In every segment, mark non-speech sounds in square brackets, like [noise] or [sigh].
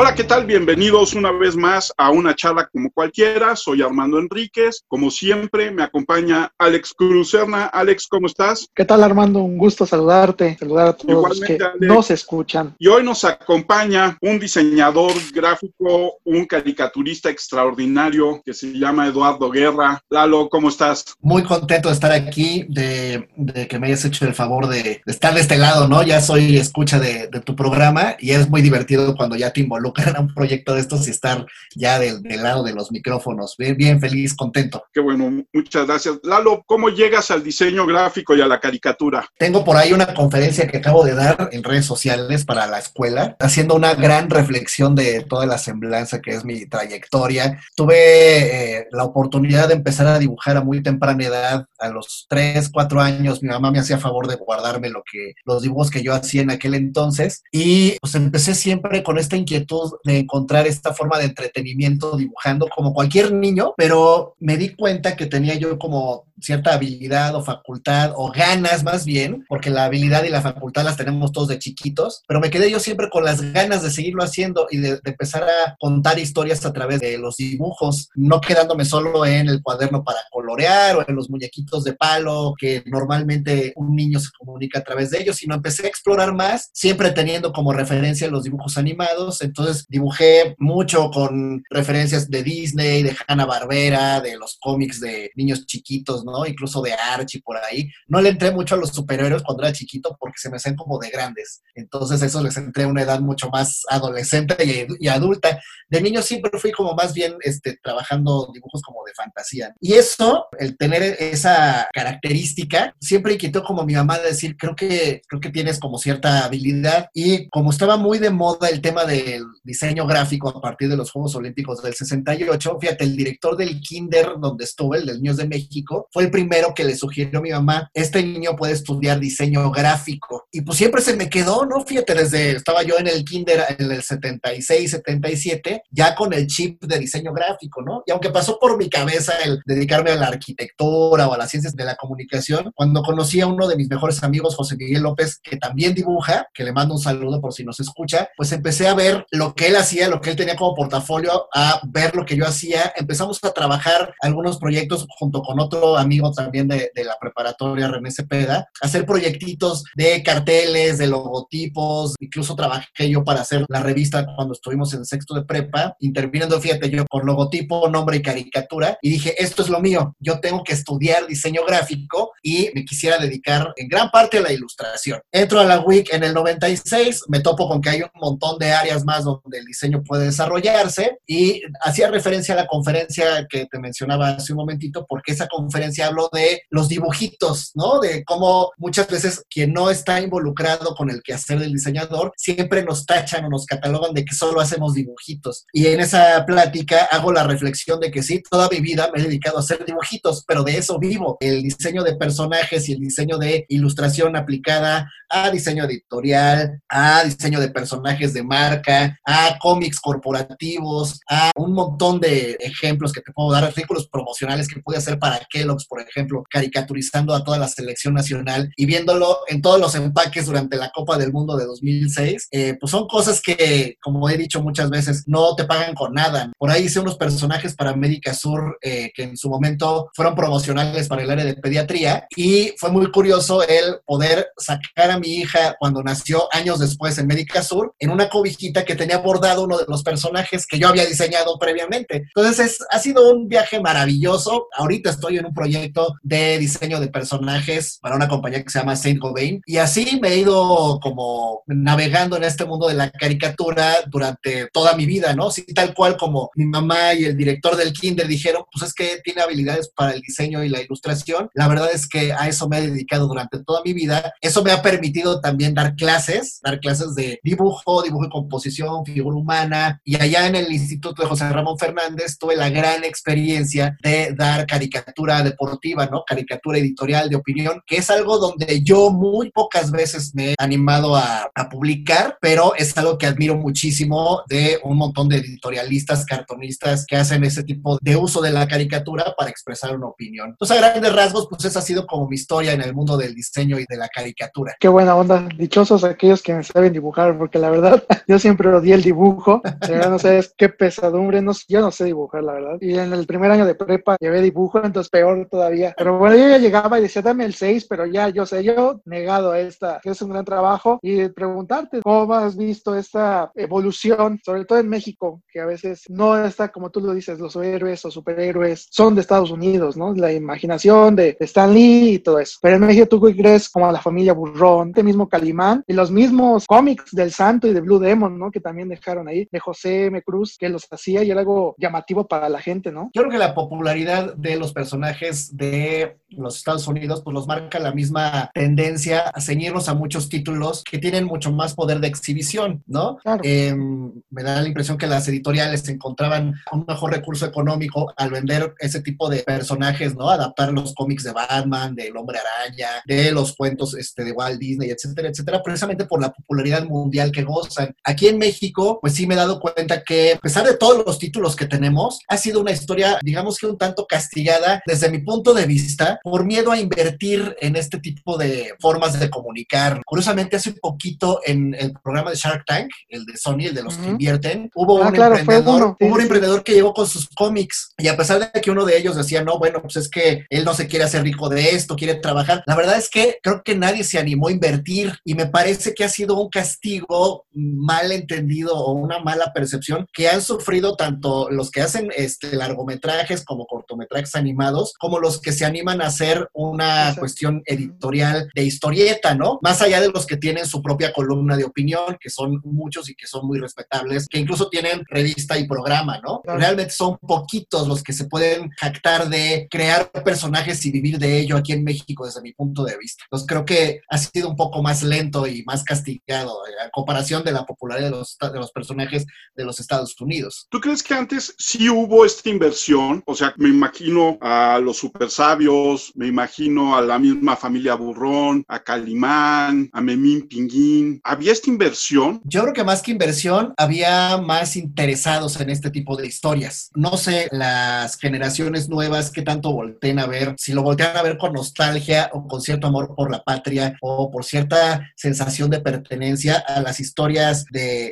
Hola, ¿qué tal? Bienvenidos una vez más a una charla como cualquiera. Soy Armando Enríquez. Como siempre, me acompaña Alex Cruzerna. Alex, ¿cómo estás? ¿Qué tal, Armando? Un gusto saludarte, saludar a todos los que nos escuchan. Y hoy nos acompaña un diseñador gráfico, un caricaturista extraordinario que se llama Eduardo Guerra. Lalo, ¿cómo estás? Muy contento de estar aquí, de, que me hayas hecho el favor de, estar de este lado, ¿no? Ya soy escucha de, de tu programa y es muy divertido cuando ya te involucras a un proyecto de estos y estar ya del, lado de los micrófonos. Bien, bien feliz, contento. Qué bueno, muchas gracias. Lalo, ¿cómo llegas al diseño gráfico y a la caricatura? Tengo por ahí una conferencia que acabo de dar en redes sociales para la escuela, haciendo una gran reflexión de toda la semblanza que es mi trayectoria. Tuve eh, la oportunidad de empezar a dibujar a muy temprana edad, a los 3, 4 años. Mi mamá me hacía favor de guardarme lo que, los dibujos que yo hacía en aquel entonces. Y pues empecé siempre con esta inquietud de encontrar esta forma de entretenimiento dibujando como cualquier niño, pero me di cuenta que tenía yo como cierta habilidad o facultad o ganas más bien, porque la habilidad y la facultad las tenemos todos de chiquitos, pero me quedé yo siempre con las ganas de seguirlo haciendo y de, empezar a contar historias a través de los dibujos, no quedándome solo en el cuaderno para colorear o en los muñequitos de palo que normalmente un niño se comunica a través de ellos, sino empecé a explorar más, siempre teniendo como referencia los dibujos animados, entonces dibujé mucho con referencias de Disney, de Hanna Barbera, de los cómics de niños chiquitos, Incluso de Archie por ahí. No le entré mucho a los superhéroes cuando era chiquito porque se me hacen como de grandes. Entonces eso les entré a una edad mucho más adolescente y, adulta. De niño siempre fui como más bien este, trabajando dibujos como de fantasía. Y eso, el tener esa característica, siempre inquietó como mi mamá decir, creo que, creo que tienes como cierta habilidad. Y como estaba muy de moda el tema del diseño gráfico a partir de los Juegos Olímpicos del 68, fíjate, el director del kinder donde estuve, el del Niños de México, fue el primero que le sugirió a mi mamá, este niño puede estudiar diseño gráfico. Y pues siempre se me quedó, ¿no? Fíjate, desde, estaba yo en el kinder en el 76, 77, ya con el chip de diseño gráfico, ¿no? Y aunque pasó por mi cabeza el dedicarme a la arquitectura o a las ciencias de la comunicación, cuando conocí a uno de mis mejores amigos, José Miguel López, que también dibuja, que le mando un saludo por si nos escucha, pues empecé a ver lo que él hacía, lo que él tenía como portafolio, a ver lo que yo hacía. Empezamos a trabajar algunos proyectos junto con otro amigo también de, la preparatoria René Cepeda, hacer proyectitos de carteles, de logotipos, incluso trabajé yo para hacer la revista cuando estuvimos en sexto de prepa, interviniendo, fíjate, yo con logotipo, nombre y caricatura, y dije, esto es lo mío, yo tengo que estudiar diseño gráfico y me quisiera dedicar en gran parte a la ilustración. Entro a la WIC en el 96, me topo con que hay un montón de áreas más donde el diseño puede desarrollarse y hacía referencia a la conferencia que te mencionaba hace un momentito, porque esa conferencia hablo de los dibujitos, ¿no? De cómo muchas veces quien no está involucrado con el quehacer del diseñador siempre nos tachan o nos catalogan de que solo hacemos dibujitos. Y en esa plática hago la reflexión de que sí, toda mi vida me he dedicado a hacer dibujitos, pero de eso vivo. El diseño de personajes y el diseño de ilustración aplicada a diseño editorial, a diseño de personajes de marca, a cómics corporativos, a un montón de ejemplos que te puedo dar, artículos promocionales que pude hacer para Kellogg's, por ejemplo, caricaturizando a toda la selección nacional y viéndolo en todos los empaques durante la Copa del Mundo de 2006, eh, pues son cosas que, como he dicho muchas veces, no te pagan con nada. Por ahí hice unos personajes para América Sur eh, que en su momento fueron promocionales para el área de pediatría y fue muy curioso el poder sacar a mi hija cuando nació años después en América Sur en una cobijita que tenía bordado uno de los personajes que yo había diseñado previamente. Entonces ha sido un viaje maravilloso. Ahorita estoy en un proyecto de diseño de personajes para una compañía que se llama Saint Gobain. Y así me he ido como navegando en este mundo de la caricatura durante toda mi vida, ¿no? Sí, tal cual como mi mamá y el director del kinder dijeron, pues es que tiene habilidades para el diseño y la ilustración. La verdad es que a eso me he dedicado durante toda mi vida. Eso me ha permitido también dar clases, dar clases de dibujo, dibujo y composición, figura humana. Y allá en el Instituto de José Ramón Fernández tuve la gran experiencia de dar caricatura de deportiva, ¿no? Caricatura editorial de opinión, que es algo donde yo muy pocas veces me he animado a, a publicar, pero es algo que admiro muchísimo de un montón de editorialistas, cartonistas que hacen ese tipo de uso de la caricatura para expresar una opinión. Entonces, a grandes rasgos, pues esa ha sido como mi historia en el mundo del diseño y de la caricatura. Qué buena onda. Dichosos aquellos que saben dibujar, porque la verdad, [laughs] yo siempre odié el dibujo. La verdad, no sabes qué pesadumbre. No, yo no sé dibujar, la verdad. Y en el primer año de prepa llevé dibujo, entonces peor todavía. Pero bueno, yo ya llegaba y decía, dame el 6, pero ya, yo sé, yo negado a esta, que es un gran trabajo. Y preguntarte, ¿cómo has visto esta evolución, sobre todo en México, que a veces no está, como tú lo dices, los héroes o superhéroes son de Estados Unidos, ¿no? La imaginación de Stan Lee y todo eso. Pero en México tú crees como la familia Burrón, este mismo Calimán y los mismos cómics del Santo y de Blue Demon, ¿no? Que también dejaron ahí, de José M. Cruz, que los hacía y era algo llamativo para la gente, ¿no? Yo creo que la popularidad de los personajes de los Estados Unidos, pues los marca la misma tendencia a ceñirnos a muchos títulos que tienen mucho más poder de exhibición, ¿no? Em, me da la impresión que las editoriales encontraban un mejor recurso económico al vender ese tipo de personajes, ¿no? Adaptar los cómics de Batman, del Hombre Araña, de los cuentos este, de Walt Disney, etcétera, etcétera, precisamente por la popularidad mundial que gozan. Aquí en México, pues sí me he dado cuenta que, a pesar de todos los títulos que tenemos, ha sido una historia, digamos que un tanto castigada desde mi punto de vista, por miedo a invertir en este tipo de formas de comunicar. Curiosamente, hace poquito en el programa de Shark Tank, el de Sony, el de los que invierten, hubo, ah, un, emprendedor, hubo un emprendedor que llegó con sus cómics y a pesar de que uno de ellos decía, no, bueno, pues es que él no se quiere hacer rico de esto, quiere trabajar, la verdad es que creo que nadie se animó a invertir y me parece que ha sido un castigo mal entendido o una mala percepción que han sufrido tanto los que hacen este, largometrajes como cortometrajes animados, como los que se animan a hacer una cuestión editorial de historieta, ¿no? Más allá de los que tienen su propia columna de opinión, que son muchos y que son muy respetables, que incluso tienen revista y programa, ¿no? Realmente son poquitos los que se pueden jactar de crear personajes y vivir de ello aquí en México desde mi punto de vista. Entonces creo que ha sido un poco más lento y más castigado eh, a comparación de la popularidad de los, de los personajes de los Estados Unidos. ¿Tú crees que antes sí hubo esta inversión? O sea, me imagino a los super sabios, me imagino a la misma familia Burrón, a Calimán, a Memín Pinguín. ¿Había esta inversión? Yo creo que más que inversión, había más interesados en este tipo de historias. No sé, las generaciones nuevas que tanto volteen a ver, si lo voltean a ver con nostalgia o con cierto amor por la patria o por cierta sensación de pertenencia a las historias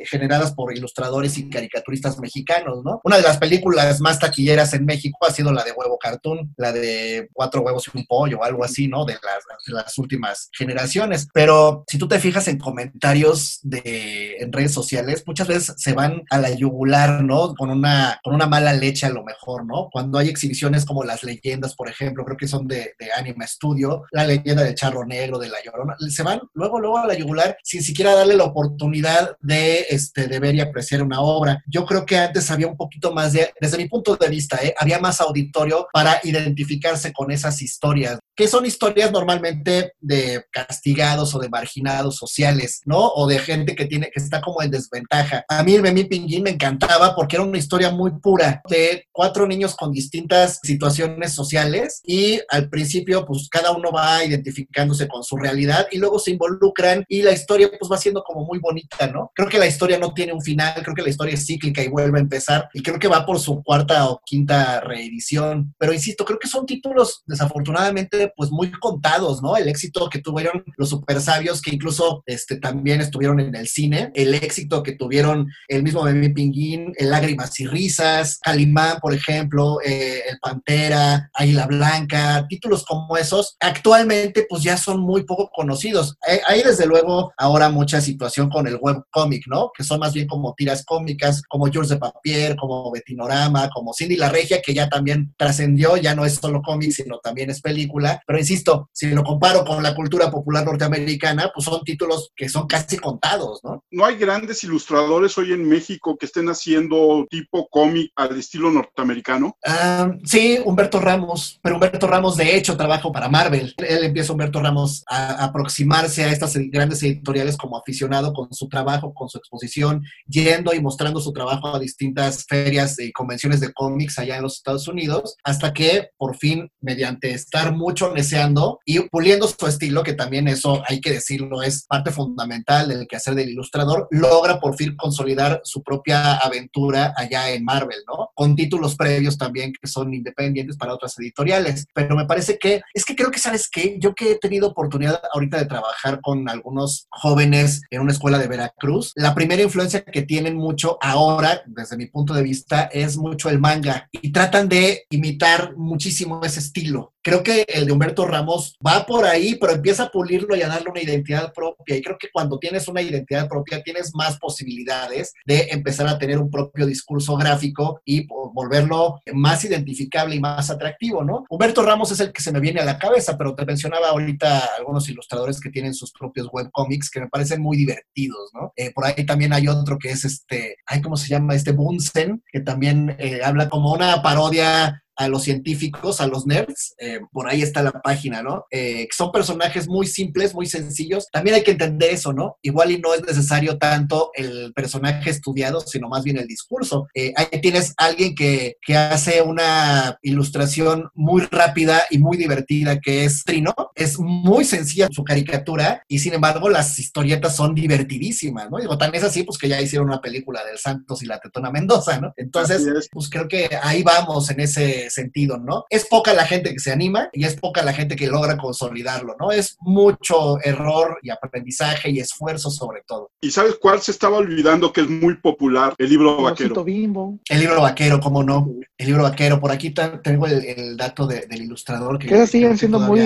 generadas por ilustradores y caricaturistas mexicanos, ¿no? Una de las películas más taquilleras en México ha sido la de Huevo Cartoon, la de Cuatro huevos y un pollo, algo así, ¿no? De las, de las últimas generaciones. Pero si tú te fijas en comentarios de, en redes sociales, muchas veces se van a la yugular, ¿no? Con una, con una mala leche a lo mejor, ¿no? Cuando hay exhibiciones como las leyendas, por ejemplo, creo que son de, de Anima Studio, la leyenda del charro negro, de la llorona, se van luego, luego a la yugular sin siquiera darle la oportunidad de, este, de ver y apreciar una obra. Yo creo que antes había un poquito más de, desde mi punto de vista, ¿eh? había más auditorio para identificarse con esas historias historias, que son historias normalmente de castigados o de marginados sociales, ¿no? O de gente que tiene que está como en desventaja. A mí Memi Pinguín me encantaba porque era una historia muy pura de cuatro niños con distintas situaciones sociales y al principio pues cada uno va identificándose con su realidad y luego se involucran y la historia pues va siendo como muy bonita, ¿no? Creo que la historia no tiene un final, creo que la historia es cíclica y vuelve a empezar y creo que va por su cuarta o quinta reedición, pero insisto, creo que son títulos desafortunadamente pues muy contados, ¿no? El éxito que tuvieron los super sabios, que incluso este, también estuvieron en el cine, el éxito que tuvieron el mismo Bebé Pinguín, el Lágrimas y Risas, Calimán, por ejemplo, eh, El Pantera, Águila Blanca, títulos como esos, actualmente pues ya son muy poco conocidos. Eh, hay, desde luego ahora mucha situación con el webcomic, ¿no? Que son más bien como tiras cómicas, como George de Papier, como Betinorama, como Cindy la Regia, que ya también trascendió, ya no es solo cómic, sino también es película pero insisto, si lo comparo con la cultura popular norteamericana, pues son títulos que son casi contados, ¿no? No hay grandes ilustradores hoy en México que estén haciendo tipo cómic al estilo norteamericano. Ah, sí, Humberto Ramos, pero Humberto Ramos de hecho trabaja para Marvel. Él empieza Humberto Ramos a aproximarse a estas grandes editoriales como aficionado con su trabajo, con su exposición, yendo y mostrando su trabajo a distintas ferias y convenciones de cómics allá en los Estados Unidos, hasta que por fin, mediante estar mucho deseando y puliendo su estilo, que también eso hay que decirlo, es parte fundamental del quehacer del ilustrador, logra por fin consolidar su propia aventura allá en Marvel, ¿no? Con títulos previos también que son independientes para otras editoriales. Pero me parece que, es que creo que, ¿sabes qué? Yo que he tenido oportunidad ahorita de trabajar con algunos jóvenes en una escuela de Veracruz, la primera influencia que tienen mucho ahora, desde mi punto de vista, es mucho el manga y tratan de imitar muchísimo ese estilo. Creo que el de Humberto Ramos va por ahí, pero empieza a pulirlo y a darle una identidad propia. Y creo que cuando tienes una identidad propia, tienes más posibilidades de empezar a tener un propio discurso gráfico y volverlo más identificable y más atractivo, ¿no? Humberto Ramos es el que se me viene a la cabeza, pero te mencionaba ahorita algunos ilustradores que tienen sus propios webcomics que me parecen muy divertidos, ¿no? Eh, por ahí también hay otro que es este, ¿cómo se llama? Este Bunsen, que también eh, habla como una parodia a los científicos, a los nerds, eh, por ahí está la página, ¿no? Eh, son personajes muy simples, muy sencillos. También hay que entender eso, ¿no? Igual y no es necesario tanto el personaje estudiado, sino más bien el discurso. Eh, ahí tienes alguien que, que, hace una ilustración muy rápida y muy divertida, que es Trino. Es muy sencilla su caricatura y sin embargo las historietas son divertidísimas, ¿no? Digo, tan es así, pues que ya hicieron una película del Santos y la Tetona Mendoza, ¿no? Entonces, pues creo que ahí vamos en ese sentido, ¿no? Es poca la gente que se anima y es poca la gente que logra consolidarlo, ¿no? Es mucho error y aprendizaje y esfuerzo sobre todo. ¿Y sabes cuál se estaba olvidando que es muy popular? El libro vaquero. Bimbo. El libro vaquero, ¿cómo no? El libro vaquero. Por aquí tengo el, dato del ilustrador. Que, que siguen siendo muy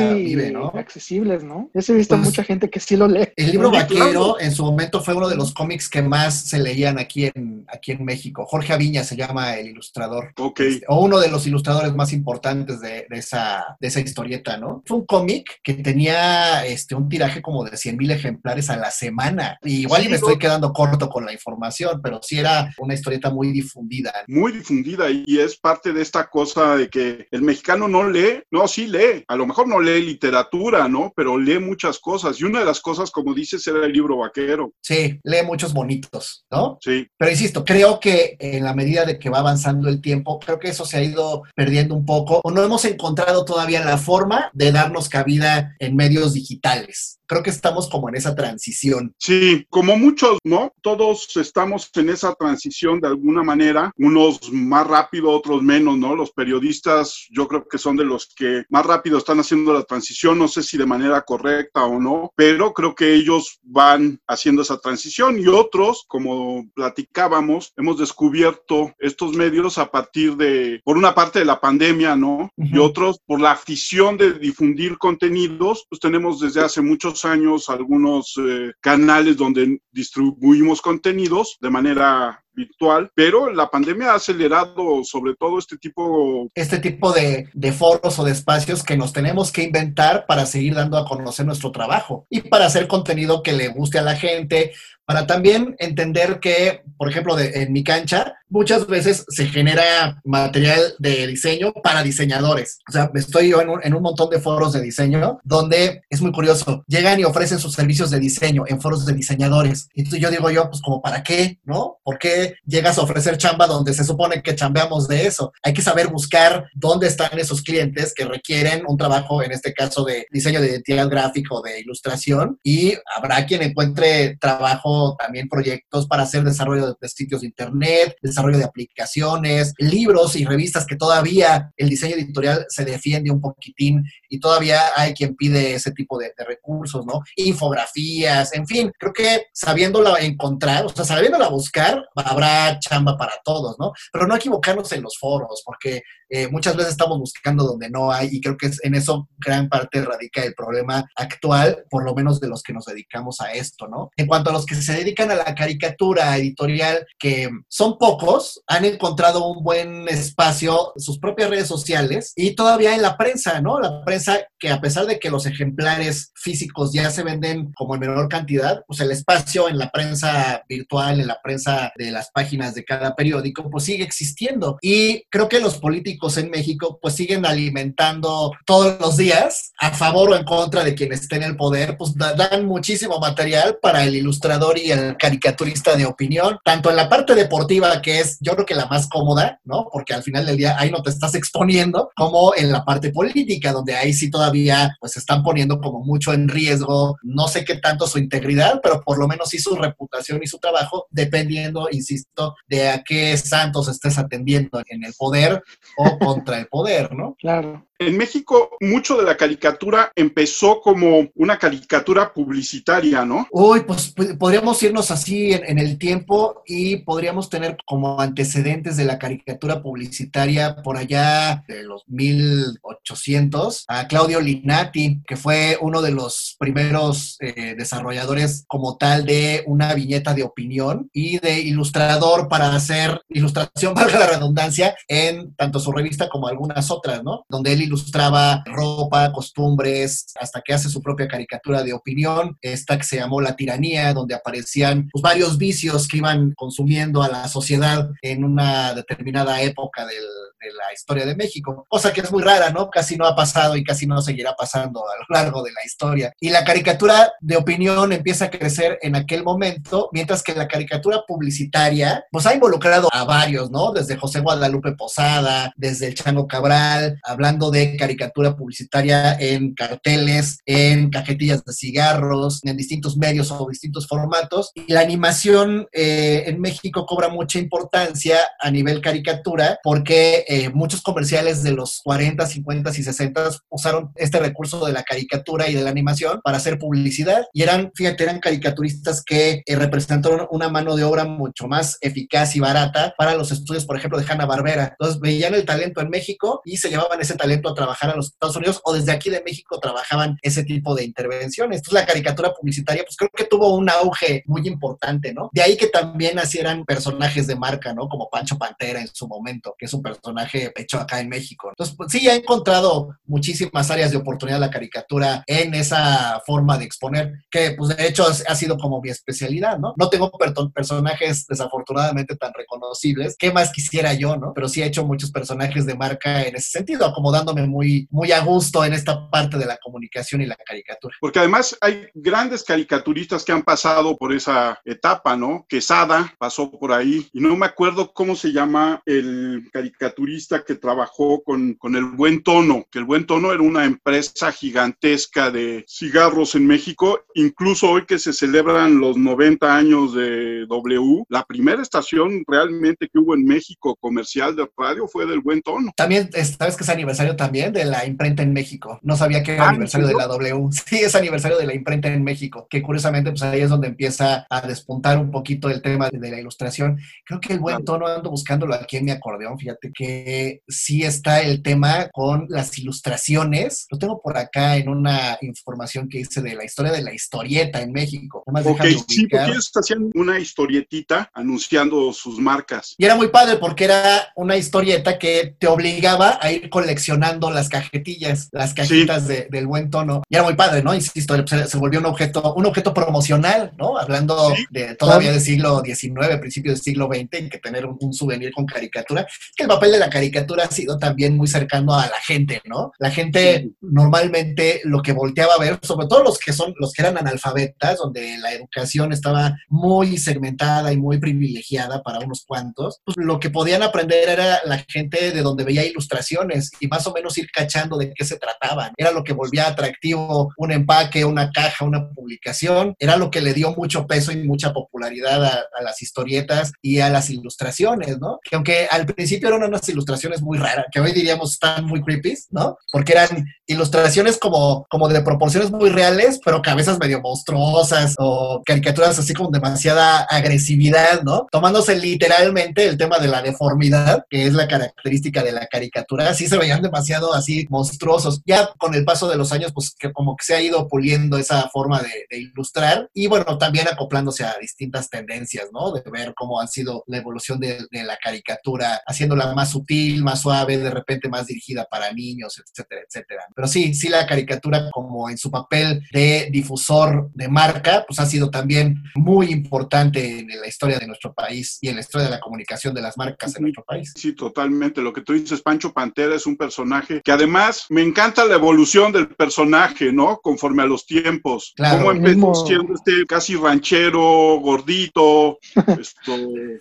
accesibles, ¿no? Yo he visto pues, mucha gente que sí lo lee. El libro vaquero en su momento fue uno de los cómics que más se leían aquí en, aquí en México. Jorge Aviña se llama el ilustrador. Ok. Este, o uno de los ilustradores más importantes de, esa, de esa historieta, ¿no? Fue un cómic que tenía este, un tiraje como de 100 mil ejemplares a la semana. igual y me estoy quedando corto con la información, pero sí era una historieta muy difundida. Muy difundida y es parte de esta cosa de que el mexicano no lee, no, sí lee, a lo mejor no lee literatura, ¿no? Pero lee muchas cosas y una de las cosas, como dices, era el libro vaquero. Sí, lee muchos bonitos, ¿no? Sí. Pero insisto, creo que en la medida de que va avanzando el tiempo, creo que eso se ha ido perdiendo un poco o no hemos encontrado todavía la forma de darnos cabida en medios digitales creo que estamos como en esa transición. Sí, como muchos, ¿no? Todos estamos en esa transición de alguna manera, unos más rápido, otros menos, ¿no? Los periodistas yo creo que son de los que más rápido están haciendo la transición, no sé si de manera correcta o no, pero creo que ellos van haciendo esa transición y otros, como platicábamos, hemos descubierto estos medios a partir de, por una parte de la pandemia, ¿no? Y otros por la afición de difundir contenidos, pues tenemos desde hace muchos años algunos eh, canales donde distribuimos contenidos de manera virtual, pero la pandemia ha acelerado sobre todo este tipo... Este tipo de, de, foros o de espacios que nos tenemos que inventar para seguir dando a conocer nuestro trabajo y para hacer contenido que le guste a la gente, para también entender que, por ejemplo, de, en mi cancha, muchas veces se genera material de diseño para diseñadores. O sea, estoy yo en un, en un, montón de foros de diseño donde es muy curioso. Llegan y ofrecen sus servicios de diseño en foros de diseñadores. Y yo digo yo, pues como para qué, ¿no? ¿Por qué llegas a ofrecer chamba donde se supone que chambeamos de eso? Hay que saber buscar dónde están esos clientes que requieren un trabajo, en este caso de diseño de identidad gráfica o de ilustración. Y habrá quien encuentre trabajo también proyectos para hacer desarrollo de sitios de internet, desarrollo de aplicaciones, libros y revistas que todavía el diseño editorial se defiende un poquitín y todavía hay quien pide ese tipo de, recursos, ¿no? Infografías, en fin, creo que sabiéndola encontrar, o sea, sabiéndola buscar, habrá chamba para todos, ¿no? Pero no equivocarnos en los foros, porque eh, muchas veces estamos buscando donde no hay y creo que es, en eso gran parte radica el problema actual, por lo menos de los que nos dedicamos a esto, ¿no? En cuanto a los que se dedican a la caricatura editorial, que son pocos, han encontrado un buen espacio, sus propias redes sociales y todavía en la prensa, ¿no? La prensa que a pesar de que los ejemplares físicos ya se venden como en menor cantidad, pues el espacio en la prensa virtual, en la prensa de las páginas de cada periódico, pues sigue existiendo. Y creo que los políticos en México pues siguen alimentando todos los días a favor o en contra de quien esté en el poder, pues dan muchísimo material para el ilustrador y el caricaturista de opinión, tanto en la parte deportiva, que es yo creo que la más cómoda, ¿no? Porque al final del día ahí no te estás exponiendo, como en la parte política, donde ahí sí todavía pues están poniendo como mucho en riesgo, no sé qué tanto su integridad, pero por lo menos sí su reputación y su trabajo, dependiendo, insisto, de a qué santos estés atendiendo en el poder o contra el poder, ¿no? Claro. En México, mucho de la caricatura empezó como una caricatura publicitaria, ¿no? Uy, pues podríamos irnos así en, el tiempo y podríamos tener como antecedentes de la caricatura publicitaria por allá de los 1800 a Claudio Linati, que fue uno de los primeros eh, desarrolladores como tal de una viñeta de opinión y de ilustrador para hacer ilustración, [laughs] valga la redundancia, en tanto su revista como algunas otras, ¿no? Donde él ilustraba ropa, costumbres, hasta que hace su propia caricatura de opinión, esta que se llamó La Tiranía, donde aparecían pues, varios vicios que iban consumiendo a la sociedad en una determinada época del, de la historia de México, cosa que es muy rara, ¿no? Casi no ha pasado y casi no seguirá pasando a lo largo de la historia. Y la caricatura de opinión empieza a crecer en aquel momento, mientras que la caricatura publicitaria, pues ha involucrado a varios, ¿no? Desde José Guadalupe Posada, desde el Chango Cabral, hablando de caricatura publicitaria en carteles, en cajetillas de cigarros, en distintos medios o distintos formatos. Y la animación eh, en México cobra mucha importancia a nivel caricatura porque eh, muchos comerciales de los 40, 50 y 60 usaron este recurso de la caricatura y de la animación para hacer publicidad y eran, fíjate, eran caricaturistas que eh, representaron una mano de obra mucho más eficaz y barata para los estudios, por ejemplo, de Hanna Barbera. Entonces veían el talento en México y se llevaban ese talento a trabajar a los Estados Unidos o desde aquí de México trabajaban ese tipo de intervenciones. Entonces la caricatura publicitaria, pues creo que tuvo un auge muy importante, ¿no? De ahí que también nacieran personajes de marca, ¿no? Como Pancho Pantera en su momento, que es un personaje hecho acá en México. Entonces, pues, sí, ha encontrado muchísimas áreas de oportunidad la caricatura en esa forma de exponer, que pues de hecho ha sido como mi especialidad, ¿no? No tengo personajes desafortunadamente tan reconocibles, ¿qué más quisiera yo, no? Pero sí he hecho muchos personajes de marca en ese sentido, acomodándome muy, muy a gusto en esta parte de la comunicación y la caricatura. Porque además hay grandes caricaturistas que han pasado por esa etapa, ¿no? Quesada pasó por ahí y no me acuerdo cómo se llama el caricaturista que trabajó con, con El Buen Tono, que El Buen Tono era una empresa gigantesca de cigarros en México. Incluso hoy que se celebran los 90 años de W, la primera estación realmente que hubo en México comercial de radio fue del Buen Tono. También, ¿sabes que es aniversario también de la imprenta en México? No sabía que era ah, aniversario de la W. [laughs] Sí, es aniversario de la imprenta en México, que curiosamente pues ahí es donde empieza a despuntar un poquito el tema de la ilustración. Creo que el Buen Tono ando buscándolo aquí en mi acordeón, fíjate que sí está el tema con las ilustraciones. Lo tengo por acá en una información que hice de la historia de la historieta en México. ok, sí, porque ellos hacían una historietita anunciando sus marcas. Y era muy padre porque era una historieta que te obligaba a ir coleccionando las cajetillas, las cajitas del buen tono. Y era muy padre, ¿no? Insisto, se, volvió un objeto, un objeto promocional, ¿no? Hablando de todavía del siglo XIX, principio del siglo XX, en que tener un, un souvenir con caricatura, que el papel de la caricatura ha sido también muy cercano a la gente, ¿no? La gente normalmente lo que volteaba a ver, sobre todo los que son, los que eran analfabetas, donde la educación estaba muy segmentada y muy privilegiada para unos cuantos, pues lo que podían aprender era la gente de donde veía ilustraciones y más o menos menos ir cachando de qué se trataban. Era lo que volvía atractivo un empaque, una caja, una publicación. Era lo que le dio mucho peso y mucha popularidad a, a las historietas y a las ilustraciones, ¿no? Que aunque al principio eran unas ilustraciones muy raras, que hoy diríamos están muy creepy, ¿no? Porque eran ilustraciones como, como de proporciones muy reales, pero cabezas medio monstruosas o caricaturas así como demasiada agresividad, ¿no? Tomándose literalmente el tema de la deformidad, que es la característica de la caricatura, así se veían demasiado así monstruosos. Ya con el paso de los años, pues que como que se ha ido puliendo esa forma de, de ilustrar y bueno, también acoplándose a distintas tendencias, ¿no? De ver cómo han sido la evolución de, de la caricatura, haciéndola más sutil, más suave, de repente más dirigida para niños, etcétera, etcétera. Pero sí, sí la caricatura como en su papel de difusor de marca, pues ha sido también muy importante en la historia de nuestro país y en la historia de la comunicación de las marcas en nuestro país. Sí, totalmente. Lo que tú dices, Pancho Pantera es un personaje que además me encanta la evolución del personaje, ¿no? Conforme a los tiempos. Claro. Cómo empezó mismo- siendo este casi ranchero, gordito, [laughs] esto,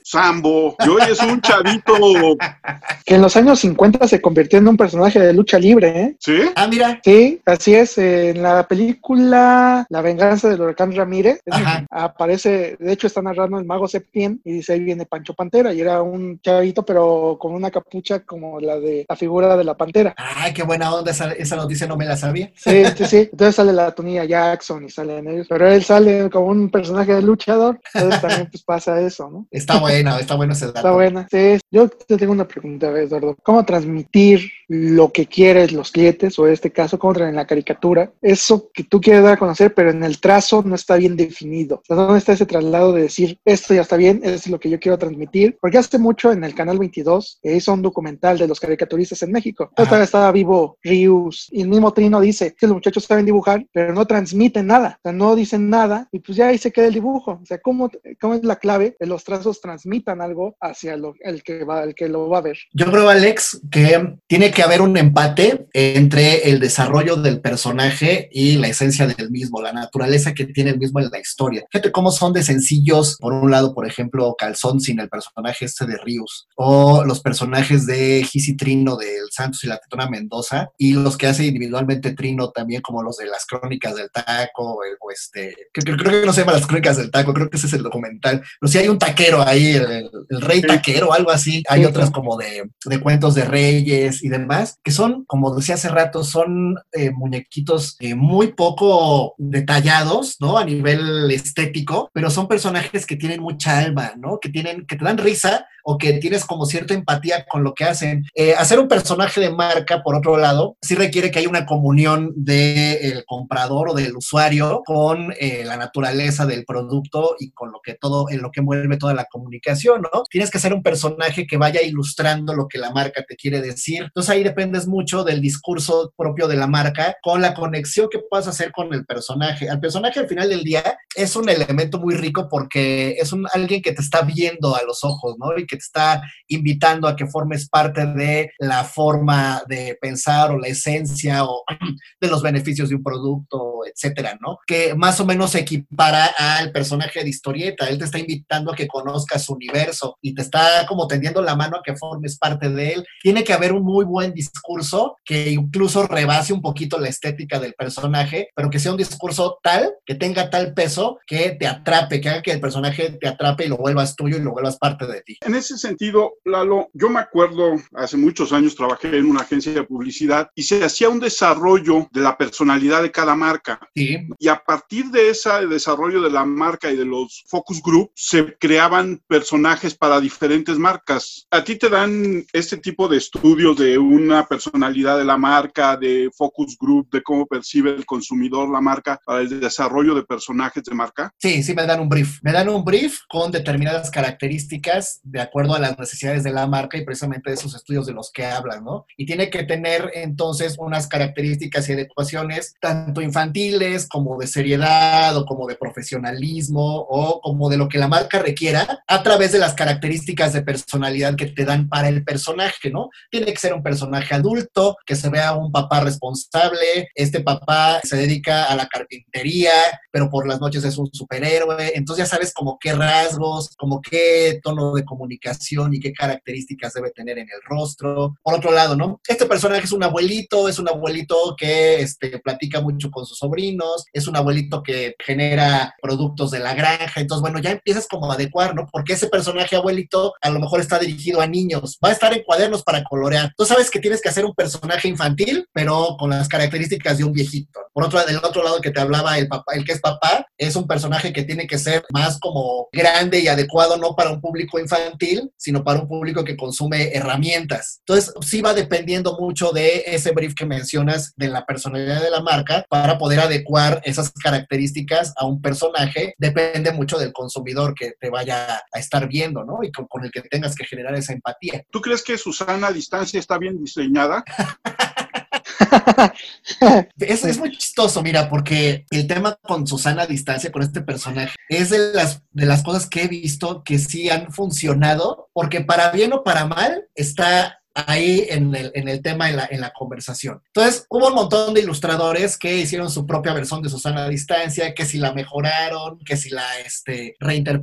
sambo, y hoy es un chavito, [laughs] Que en los años 50 se convirtió en un personaje de lucha libre, ¿eh? ¿sí? Ah, mira, Sí, así es. En la película La venganza del huracán Ramírez Ajá. aparece, de hecho está narrando el mago Septién y dice ahí viene Pancho Pantera y era un chavito pero con una capucha como la de la figura de la pantera. Ay, qué buena onda, esa, esa noticia no me la sabía. Sí, sí, sí. Entonces sale la Tonilla Jackson y salen ellos, pero él sale como un personaje de luchador, entonces también pues pasa eso, ¿no? [laughs] Está buena, está bueno ese dato. Está buena. Sí, yo te tengo una pregunta, Eduardo. ¿Cómo transmitir lo que quieres los clientes, o en este caso, cómo traen la caricatura? Eso que tú quieres dar a conocer, pero en el trazo no está bien definido. O sea, ¿dónde está ese traslado de decir, esto ya está bien, esto es lo que yo quiero transmitir? Porque hace mucho en el Canal 22 eh, hizo un documental de los caricaturistas en México. Ajá. Estaba, estaba vivo Rius y el mismo Trino dice que los muchachos saben dibujar, pero no transmiten nada. O sea, no dicen nada y pues ya ahí se queda el dibujo. O sea, ¿cómo, cómo es la clave que los trazos transmitan algo hacia el, que va, el que lo va a ver? Yo creo, Alex, que tiene que haber un empate entre el desarrollo del personaje y la esencia del mismo, la naturaleza que tiene el mismo en la historia. Fíjate cómo son de sencillos, por un lado, por ejemplo, Calzón sin el personaje este de Rius, o los personajes de Gis y Trino del Santos y la Tetona Mendoza, y los que hace individualmente Trino también, como los de las crónicas del taco, o, o este, que- creo que no se llama las crónicas del taco, creo que ese es el documental, pero sí hay un taquero ahí, el, rey taquero, algo así, hay otras como de, de cuentos de reyes y demás, que son, como decía hace rato, son eh, muñequitos eh, muy poco detallados, ¿no? A nivel estético, pero son personajes que tienen mucha alma, ¿no? Que tienen, que te dan risa o que tienes como cierta empatía con lo que hacen. Eh, hacer un personaje de marca, por otro lado, sí requiere que haya una comunión del comprador o del usuario con eh, la naturaleza del producto y con lo que todo, en lo que envuelve toda la comunicación, ¿no? Tienes que ser un personaje que vaya ilustrando lo que la marca te quiere decir. Entonces ahí dependes mucho del discurso propio de la marca con la conexión que puedas hacer con el personaje. Al personaje al final del día es un elemento muy rico porque es un alguien que te está viendo a los ojos, ¿no? Y que te está invitando a que formes parte de la forma de pensar o la esencia o [clears throat] de los beneficios de un producto, etcétera, ¿no? Que más o menos se equipara al personaje de historieta. Él te está invitando a que conozcas su universo y te está como tendiendo la mano a que formes parte de él. Tiene que haber un muy buen discurso que incluso rebase un poquito la estética del personaje, pero que sea un discurso tal, que tenga tal peso, que te atrape, que haga que el personaje te atrape y lo vuelvas tuyo y lo vuelvas parte de ti. En ese sentido, Lalo, yo me acuerdo, hace muchos años trabajé en una agencia de publicidad y se hacía un desarrollo de la personalidad de cada marca. Sí, Y a partir de ese desarrollo de la marca y de los focus group, se creaban personajes para diferentes marcas. A ti te dan este tipo de estudios de una personalidad de la marca, de focus group, de cómo percibe el consumidor la marca para el desarrollo de personajes de marca. Sí, sí me dan un brief. Me dan un brief con determinadas características de acuerdo a las necesidades de la marca y precisamente de esos estudios de los que hablan, ¿no? Y tiene que tener entonces unas características y adecuaciones tanto infantiles, como de seriedad o como de profesionalismo o como de lo que la marca requiera a través de las características de personalidad que te dan para el personaje, ¿no? Tiene que ser un personaje adulto, que se vea un papá responsable, este papá se dedica a la carpintería, pero por las noches es un superhéroe, entonces ya sabes como qué rasgos, como qué tono de comunicación y qué características debe tener en el rostro. Por otro lado, ¿no? Este personaje es un abuelito, es un abuelito que este, platica mucho con sus sobrinos, es un abuelito que genera productos de la granja, entonces bueno, ya empiezas como a adecuar, ¿no? Porque ese personaje abuelito a lo mejor está dirigido a niños, va a estar en cuadernos para colorear. Tú sabes que tienes que hacer un personaje infantil, pero con las características de un viejito. Por otro, del otro lado que te hablaba el papá, el que es papá, es un personaje que tiene que ser más como grande y adecuado no para un público infantil, sino para un público que consume herramientas. Entonces, sí va dependiendo mucho de ese brief que mencionas de la personalidad de la marca para poder adecuar esas características a un personaje. Depende mucho del consumidor que te vaya a estar viendo, ¿no? Y con, con el que tengas que generar esa empatía. ¿Tú crees que Susana a distancia está bien diseñada? [laughs] [laughs] es, muy chistoso, mira, porque el tema con Susana a distancia, con este personaje, es de las, de las cosas que he visto que sí han funcionado, porque para bien o para mal está ahí en el, en el tema, en la, en la conversación. Entonces, hubo un montón de ilustradores que hicieron su propia versión de Susana a distancia, que si la mejoraron, que si la este,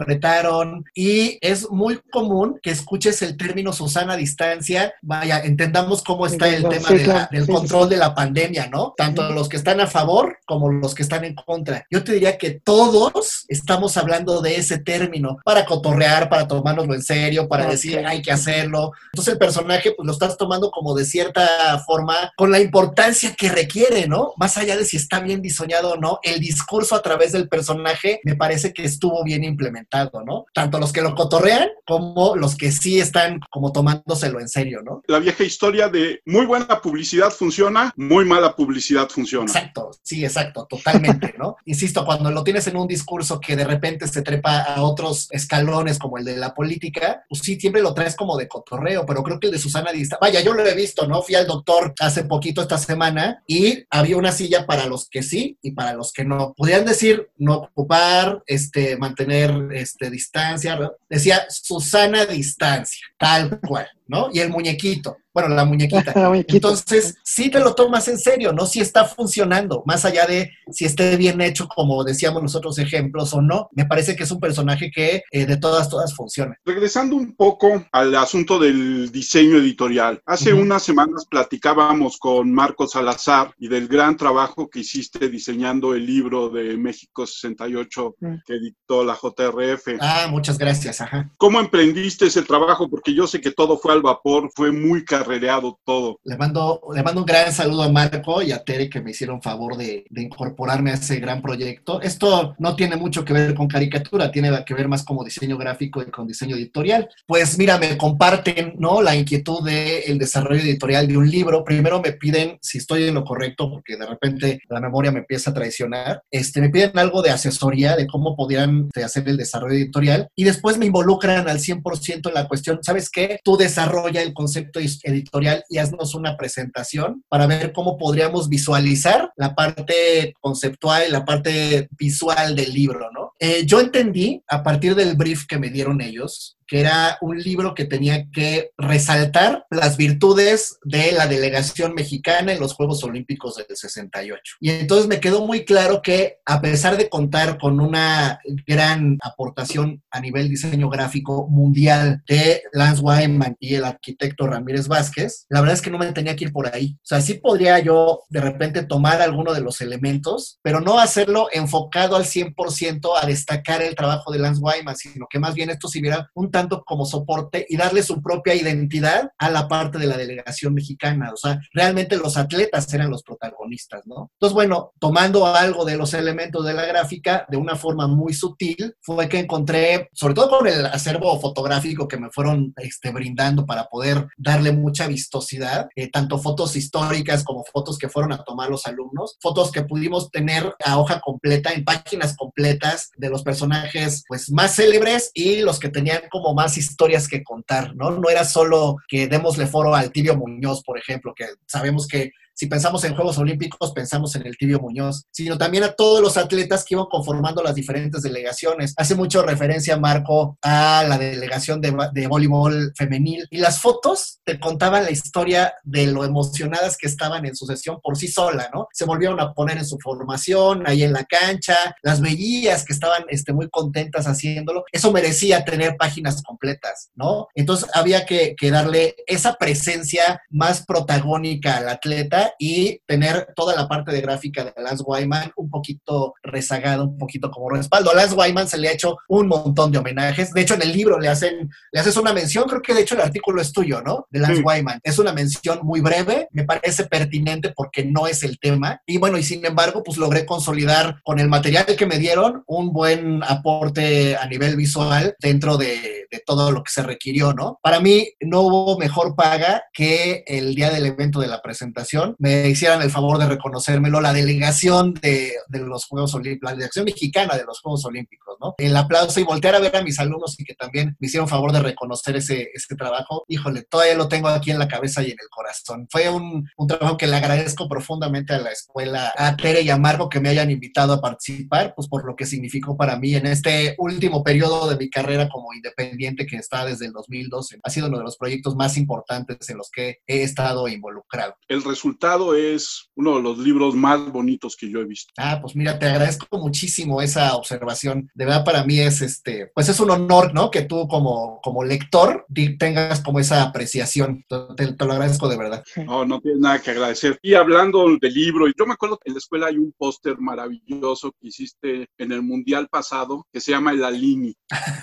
reinterpretaron, y es muy común que escuches el término Susana a distancia, vaya, entendamos cómo está el tema Sí, de la- claro, del sí, control sí. de la pandemia, ¿no? Tanto los que están a favor como los que están en contra. Yo te diría que todos estamos hablando de ese término para cotorrear, para tomárnoslo en serio, para Ok. decir hay que hacerlo. Entonces el personaje pues lo estás tomando como de cierta forma con la importancia que requiere, ¿no? Más allá de si está bien diseñado o no, el discurso a través del personaje me parece que estuvo bien implementado, ¿no? Tanto los que lo cotorrean como los que sí están como tomándoselo en serio, ¿no? La vieja historia de muy buena publicidad funciona, muy mala publicidad funciona. Exacto, sí, exacto, totalmente, ¿no? [laughs] Insisto, cuando lo tienes en un discurso que de repente se trepa a otros escalones como el de la política, pues sí, siempre lo traes como de cotorreo, pero creo que el de Susana Dista, vaya, yo lo he visto, ¿no? Fui al doctor hace poquito esta semana y había una silla para los que sí y para los que no. Podrían decir no ocupar, este, mantener este, distancia, decía Susana Distancia, tal cual, ¿no? Y el muñequito, bueno, la muñequita. [laughs] La muñequita. Entonces, sí te lo tomas en serio, ¿no? Si está funcionando, más allá de si esté bien hecho, como decíamos los otros ejemplos o no, me parece que es un personaje que eh, de todas, todas funciona. Regresando un poco al asunto del diseño editorial. Hace unas semanas platicábamos con Marco Salazar y del gran trabajo que hiciste diseñando el libro de México 68 Mm. que editó la JRF. Ah, muchas gracias, ajá. ¿Cómo emprendiste ese trabajo? Porque yo sé que todo fue al vapor, fue muy carrereado todo. Le mando, le mando un gran saludo a Marco y a Tere que me hicieron favor de, de incorporarme a ese gran proyecto. Esto no tiene mucho que ver con caricatura, tiene que ver más como diseño gráfico y con diseño editorial. Pues mira, me comparten ¿no? la inquietud del desarrollo editorial de un libro. Primero me piden si estoy en lo correcto, porque de repente la memoria me empieza a traicionar. Este, me piden algo de asesoría de cómo podrían este, hacer el desarrollo editorial y después me involucran al 100% en la cuestión. ¿Sabes qué? Tú el concepto editorial y haznos una presentación para ver cómo podríamos visualizar la parte conceptual la parte visual del libro, ¿no? Eh, yo entendí a partir del brief que me dieron ellos que era un libro que tenía que resaltar las virtudes de la delegación mexicana en los Juegos Olímpicos del 68. Y entonces me quedó muy claro que a pesar de contar con una gran aportación a nivel diseño gráfico mundial de Lance Wyman y el arquitecto Ramírez Vázquez, la verdad es que no me tenía que ir por ahí. O sea, sí podría yo de repente tomar alguno de los elementos, pero no hacerlo enfocado al 100% a destacar el trabajo de Lance Wyman, sino que más bien esto se viera un tanto como soporte y darle su propia identidad a la parte de la delegación mexicana. O sea, realmente los atletas eran los protagonistas, ¿no? Entonces, bueno, tomando algo de los elementos de la gráfica de una forma muy sutil, fue que encontré, sobre todo con el acervo fotográfico que me fueron este, brindando para poder darle mucha vistosidad, eh, tanto fotos históricas como fotos que fueron a tomar los alumnos, fotos que pudimos tener a hoja completa, en páginas completas de los personajes pues más célebres y los que tenían como más historias que contar, ¿no? No era solo que démosle foro al Tibio Muñoz, por ejemplo, que sabemos que si pensamos en Juegos Olímpicos, pensamos en el Tibio Muñoz, sino también a todos los atletas que iban conformando las diferentes delegaciones. Hace mucho referencia, Marco, a la delegación de, de voleibol femenil y las fotos te contaban la historia de lo emocionadas que estaban en su sesión por sí sola, ¿no? Se volvieron a poner en su formación, ahí en la cancha, las veías que estaban este, muy contentas haciéndolo. Eso merecía tener páginas completas, ¿no? Entonces había que, que darle esa presencia más protagónica al atleta y tener toda la parte de gráfica de Lance Wyman un poquito rezagada, un poquito como respaldo. A Lance Wyman se le ha hecho un montón de homenajes. De hecho, en el libro le hacen, le haces una mención, creo que de hecho el artículo es tuyo, ¿no? De Lance Wyman. Es una mención muy breve, me parece pertinente porque no es el tema. Y bueno, y sin embargo, pues logré consolidar con el material que me dieron un buen aporte a nivel visual dentro de, de todo lo que se requirió, ¿no? Para mí no hubo mejor paga que el día del evento de la presentación me hicieran el favor de reconocérmelo la delegación de, los Juegos Olímpicos, la delegación mexicana de los Juegos Olímpicos, ¿no? El aplauso y voltear a ver a mis alumnos y que también me hicieron favor de reconocer ese, ese trabajo, híjole, todavía lo tengo aquí en la cabeza y en el corazón. Fue un, un trabajo que le agradezco profundamente a la escuela, a Tere y a Marco que me hayan invitado a participar, pues por lo que significó para mí en este último periodo de mi carrera como independiente que está desde el 2012. Ha sido uno de los proyectos más importantes en los que he estado involucrado. El resultado es uno de los libros más bonitos que yo he visto. Ah, pues mira, te agradezco muchísimo esa observación. De verdad para mí es este, pues es un honor, ¿no? Que tú como, como lector tengas como esa apreciación. Te, te lo agradezco de verdad. No, no tienes nada que agradecer. Y hablando del libro, yo me acuerdo que en la escuela hay un póster maravilloso que hiciste en el mundial pasado que se llama El Alini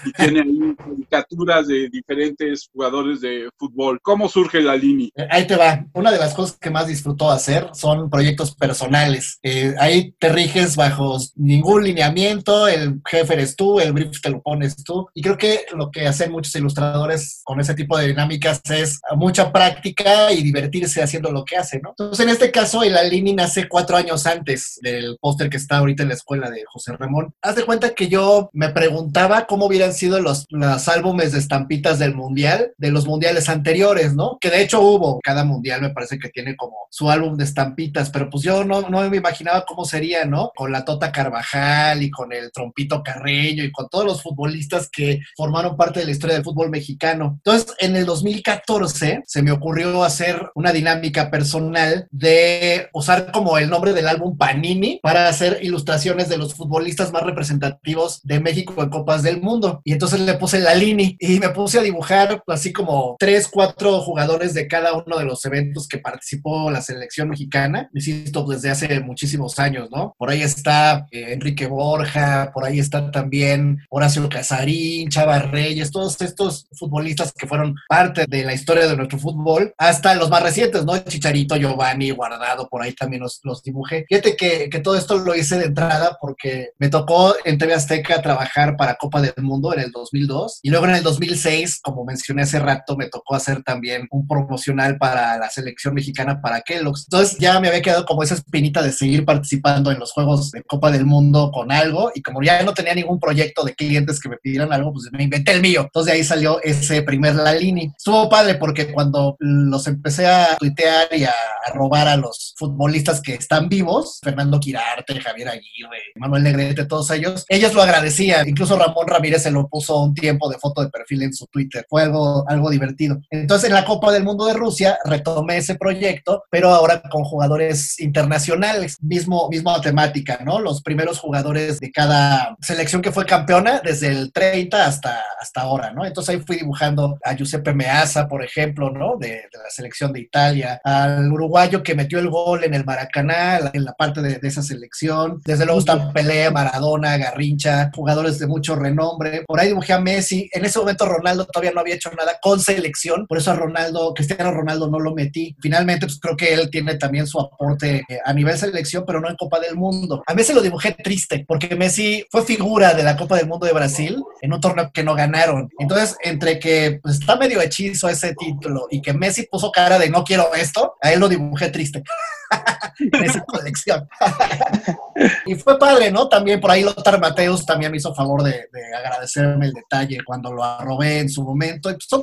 y [laughs] tiene ahí caricaturas de diferentes jugadores de fútbol. ¿Cómo surge el Alini? Ahí te va. Una de las cosas que más disfruto hacer son proyectos personales. Eh, ahí te riges bajo ningún lineamiento, el jefe eres tú, el brief te lo pones tú. Y creo que lo que hacen muchos ilustradores con ese tipo de dinámicas es mucha práctica y divertirse haciendo lo que hacen, ¿no? Entonces, en este caso, el Alini nace cuatro años antes del póster que está ahorita en la escuela de José Ramón. Haz de cuenta que yo me preguntaba cómo hubieran sido los, los álbumes de estampitas del mundial, de los mundiales anteriores, ¿no? Que de hecho hubo, cada mundial me parece que tiene como su álbum de estampitas, pero pues yo no, no me imaginaba cómo sería, ¿no? Con la Tota Carvajal y con el Trompito Carreño y con todos los futbolistas que formaron parte de la historia del fútbol mexicano. Entonces, en el 2014 se me ocurrió hacer una dinámica personal de usar como el nombre del álbum Panini para hacer ilustraciones de los futbolistas más representativos de México en Copas del Mundo. Y entonces le puse la Lini y me puse a dibujar así como tres, cuatro jugadores de cada uno de los eventos que participó la selección mexicana. Insisto, desde hace muchísimos años, ¿no? Por ahí está eh, Enrique Borja, por ahí está también Horacio Casarín, Chava Reyes, todos estos futbolistas que fueron parte de la historia de nuestro fútbol, hasta los más recientes, ¿no? Chicharito, Giovanni, Guardado, por ahí también los, los dibujé. Fíjate que, que todo esto lo hice de entrada porque me tocó en TV Azteca trabajar para Copa del Mundo en el 2002 y luego en el 2006, como mencioné hace rato, me tocó hacer también un promocional para la selección mexicana para Kellogg's. Entonces ya me había quedado como esa espinita de seguir participando en los Juegos de Copa del Mundo con algo y como ya no tenía ningún proyecto de clientes que me pidieran algo, pues me inventé el mío. Entonces de ahí salió ese primer Lalini. Estuvo padre porque cuando los empecé a tuitear y a, a robar a los futbolistas que están vivos, Fernando Quirarte, Javier Aguirre, Manuel Negrete, todos ellos, ellos lo agradecían. Incluso Ramón Ramírez se lo puso un tiempo de foto de perfil en su Twitter. Fue algo, algo divertido. Entonces, en la Copa del Mundo de Rusia retomé ese proyecto, pero ahora con jugadores internacionales. Mismo, misma temática, ¿no? Los primeros jugadores de cada selección que fue campeona desde el 30 hasta, hasta ahora, ¿no? Entonces ahí fui dibujando a Giuseppe Meazza, por ejemplo, ¿no? De, de la selección de Italia, al uruguayo que metió el gol en el Maracaná, en la parte de, de esa selección. Desde luego están Pelé, Maradona, Garrincha, jugadores de mucho renombre. Por ahí dibujé a Messi. En ese momento Ronaldo todavía no había hecho nada con selección, por eso a Ronaldo, Cristiano Ronaldo no lo metí. Finalmente, pues creo que él tiene también su aporte eh, a nivel selección, pero no en Copa del Mundo. A Messi lo dibujé triste, porque Messi fue figura de la Copa del Mundo de Brasil en un torneo que no ganaron. Entonces, entre que pues, está medio hechizo ese título y que Messi puso cara de no quiero esto, a él lo dibujé triste. [laughs] esa colección. [laughs] y fue padre, ¿no? También por ahí Lothar Mateus también me hizo favor de, agradecerme el detalle cuando lo arrobé en su momento. Son,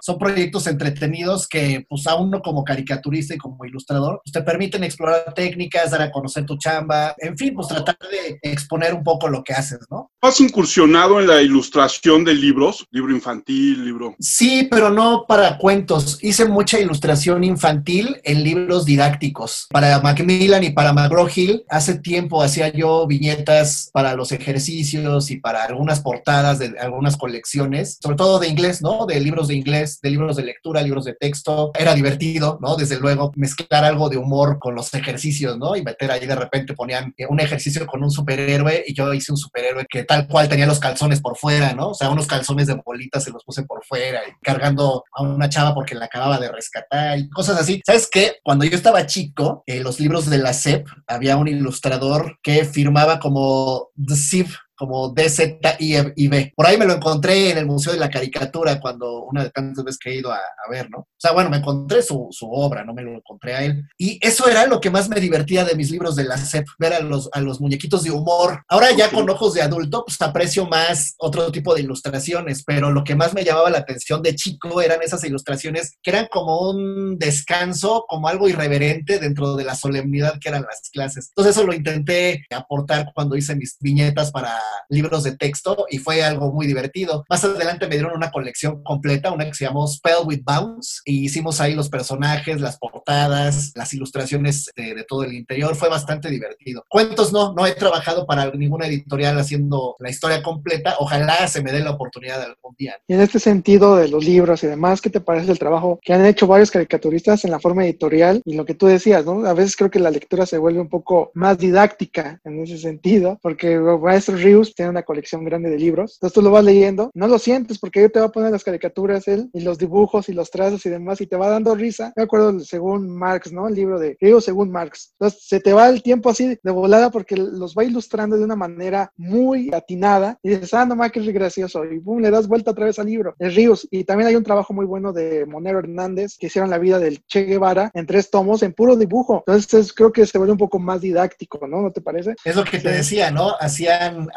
son proyectos entretenidos que, pues, a uno como caricaturista y como ilustrador, pues, te permiten explorar técnicas, dar a conocer tu chamba, en fin, pues tratar de exponer un poco lo que haces, ¿no? ¿Has incursionado en la ilustración de libros? Libro infantil, libro. Sí, pero no para cuentos. Hice mucha ilustración infantil en libros didácticos. Para Macmillan y para McGraw-Hill, hace tiempo hacía yo viñetas para los ejercicios y para algunas portadas de algunas colecciones, sobre todo de inglés, ¿no? De libros de inglés, de libros de lectura, libros de texto. Era divertido, ¿no? Desde luego, mezclar algo de humor con los ejercicios, ¿no? Y meter ahí de repente ponían un ejercicio con un superhéroe y yo hice un superhéroe que tal cual tenía los calzones por fuera, ¿no? O sea, unos calzones de bolitas se los puse por fuera y cargando a una chava porque la acababa de rescatar y cosas así. ¿Sabes qué? Cuando yo estaba chico, en los libros de la SEP había un ilustrador que firmaba como The Sieve como D-Z-I-B. Por ahí me lo encontré en el Museo de la Caricatura cuando una de tantas veces que he ido a, ver, ¿no? O sea, bueno, me encontré su, obra, no me lo encontré a él. Y eso era lo que más me divertía de mis libros de la SEP, ver a los, a los muñequitos de humor. Ahora ya con ojos de adulto, pues aprecio más otro tipo de ilustraciones, pero lo que más me llamaba la atención de chico eran esas ilustraciones que eran como un descanso, como algo irreverente dentro de la solemnidad que eran las clases. Entonces eso lo intenté aportar cuando hice mis viñetas para libros de texto y fue algo muy divertido. Más adelante me dieron una colección completa, una que se llamó Spell with Bounce, y hicimos ahí los personajes, las portadas, las ilustraciones de, todo el interior. Fue bastante divertido. Cuentos no, no he trabajado para ninguna editorial haciendo la historia completa. Ojalá se me dé la oportunidad algún día. Y en este sentido de los libros y demás, ¿qué te parece el trabajo que han hecho varios caricaturistas en la forma editorial y lo que tú decías, ¿no? A veces creo que la lectura se vuelve un poco más didáctica en ese sentido, porque Maestro Río tiene una colección grande de libros. Entonces tú lo vas leyendo, no lo sientes porque yo te va a poner las caricaturas él y los dibujos y los trazos y demás y te va dando risa. Me acuerdo según Marx, ¿no? El libro de Río según Marx. Entonces se te va el tiempo así de volada porque los va ilustrando de una manera muy atinada y dices, ah, no más que es gracioso. Y boom, le das vuelta otra vez al libro. de Ríos. Y también hay un trabajo muy bueno de Monero Hernández que hicieron la vida del Che Guevara en tres tomos en puro dibujo. Entonces creo que se vuelve un poco más didáctico, ¿no? ¿No te parece? Es lo que te decía, ¿no? Hacían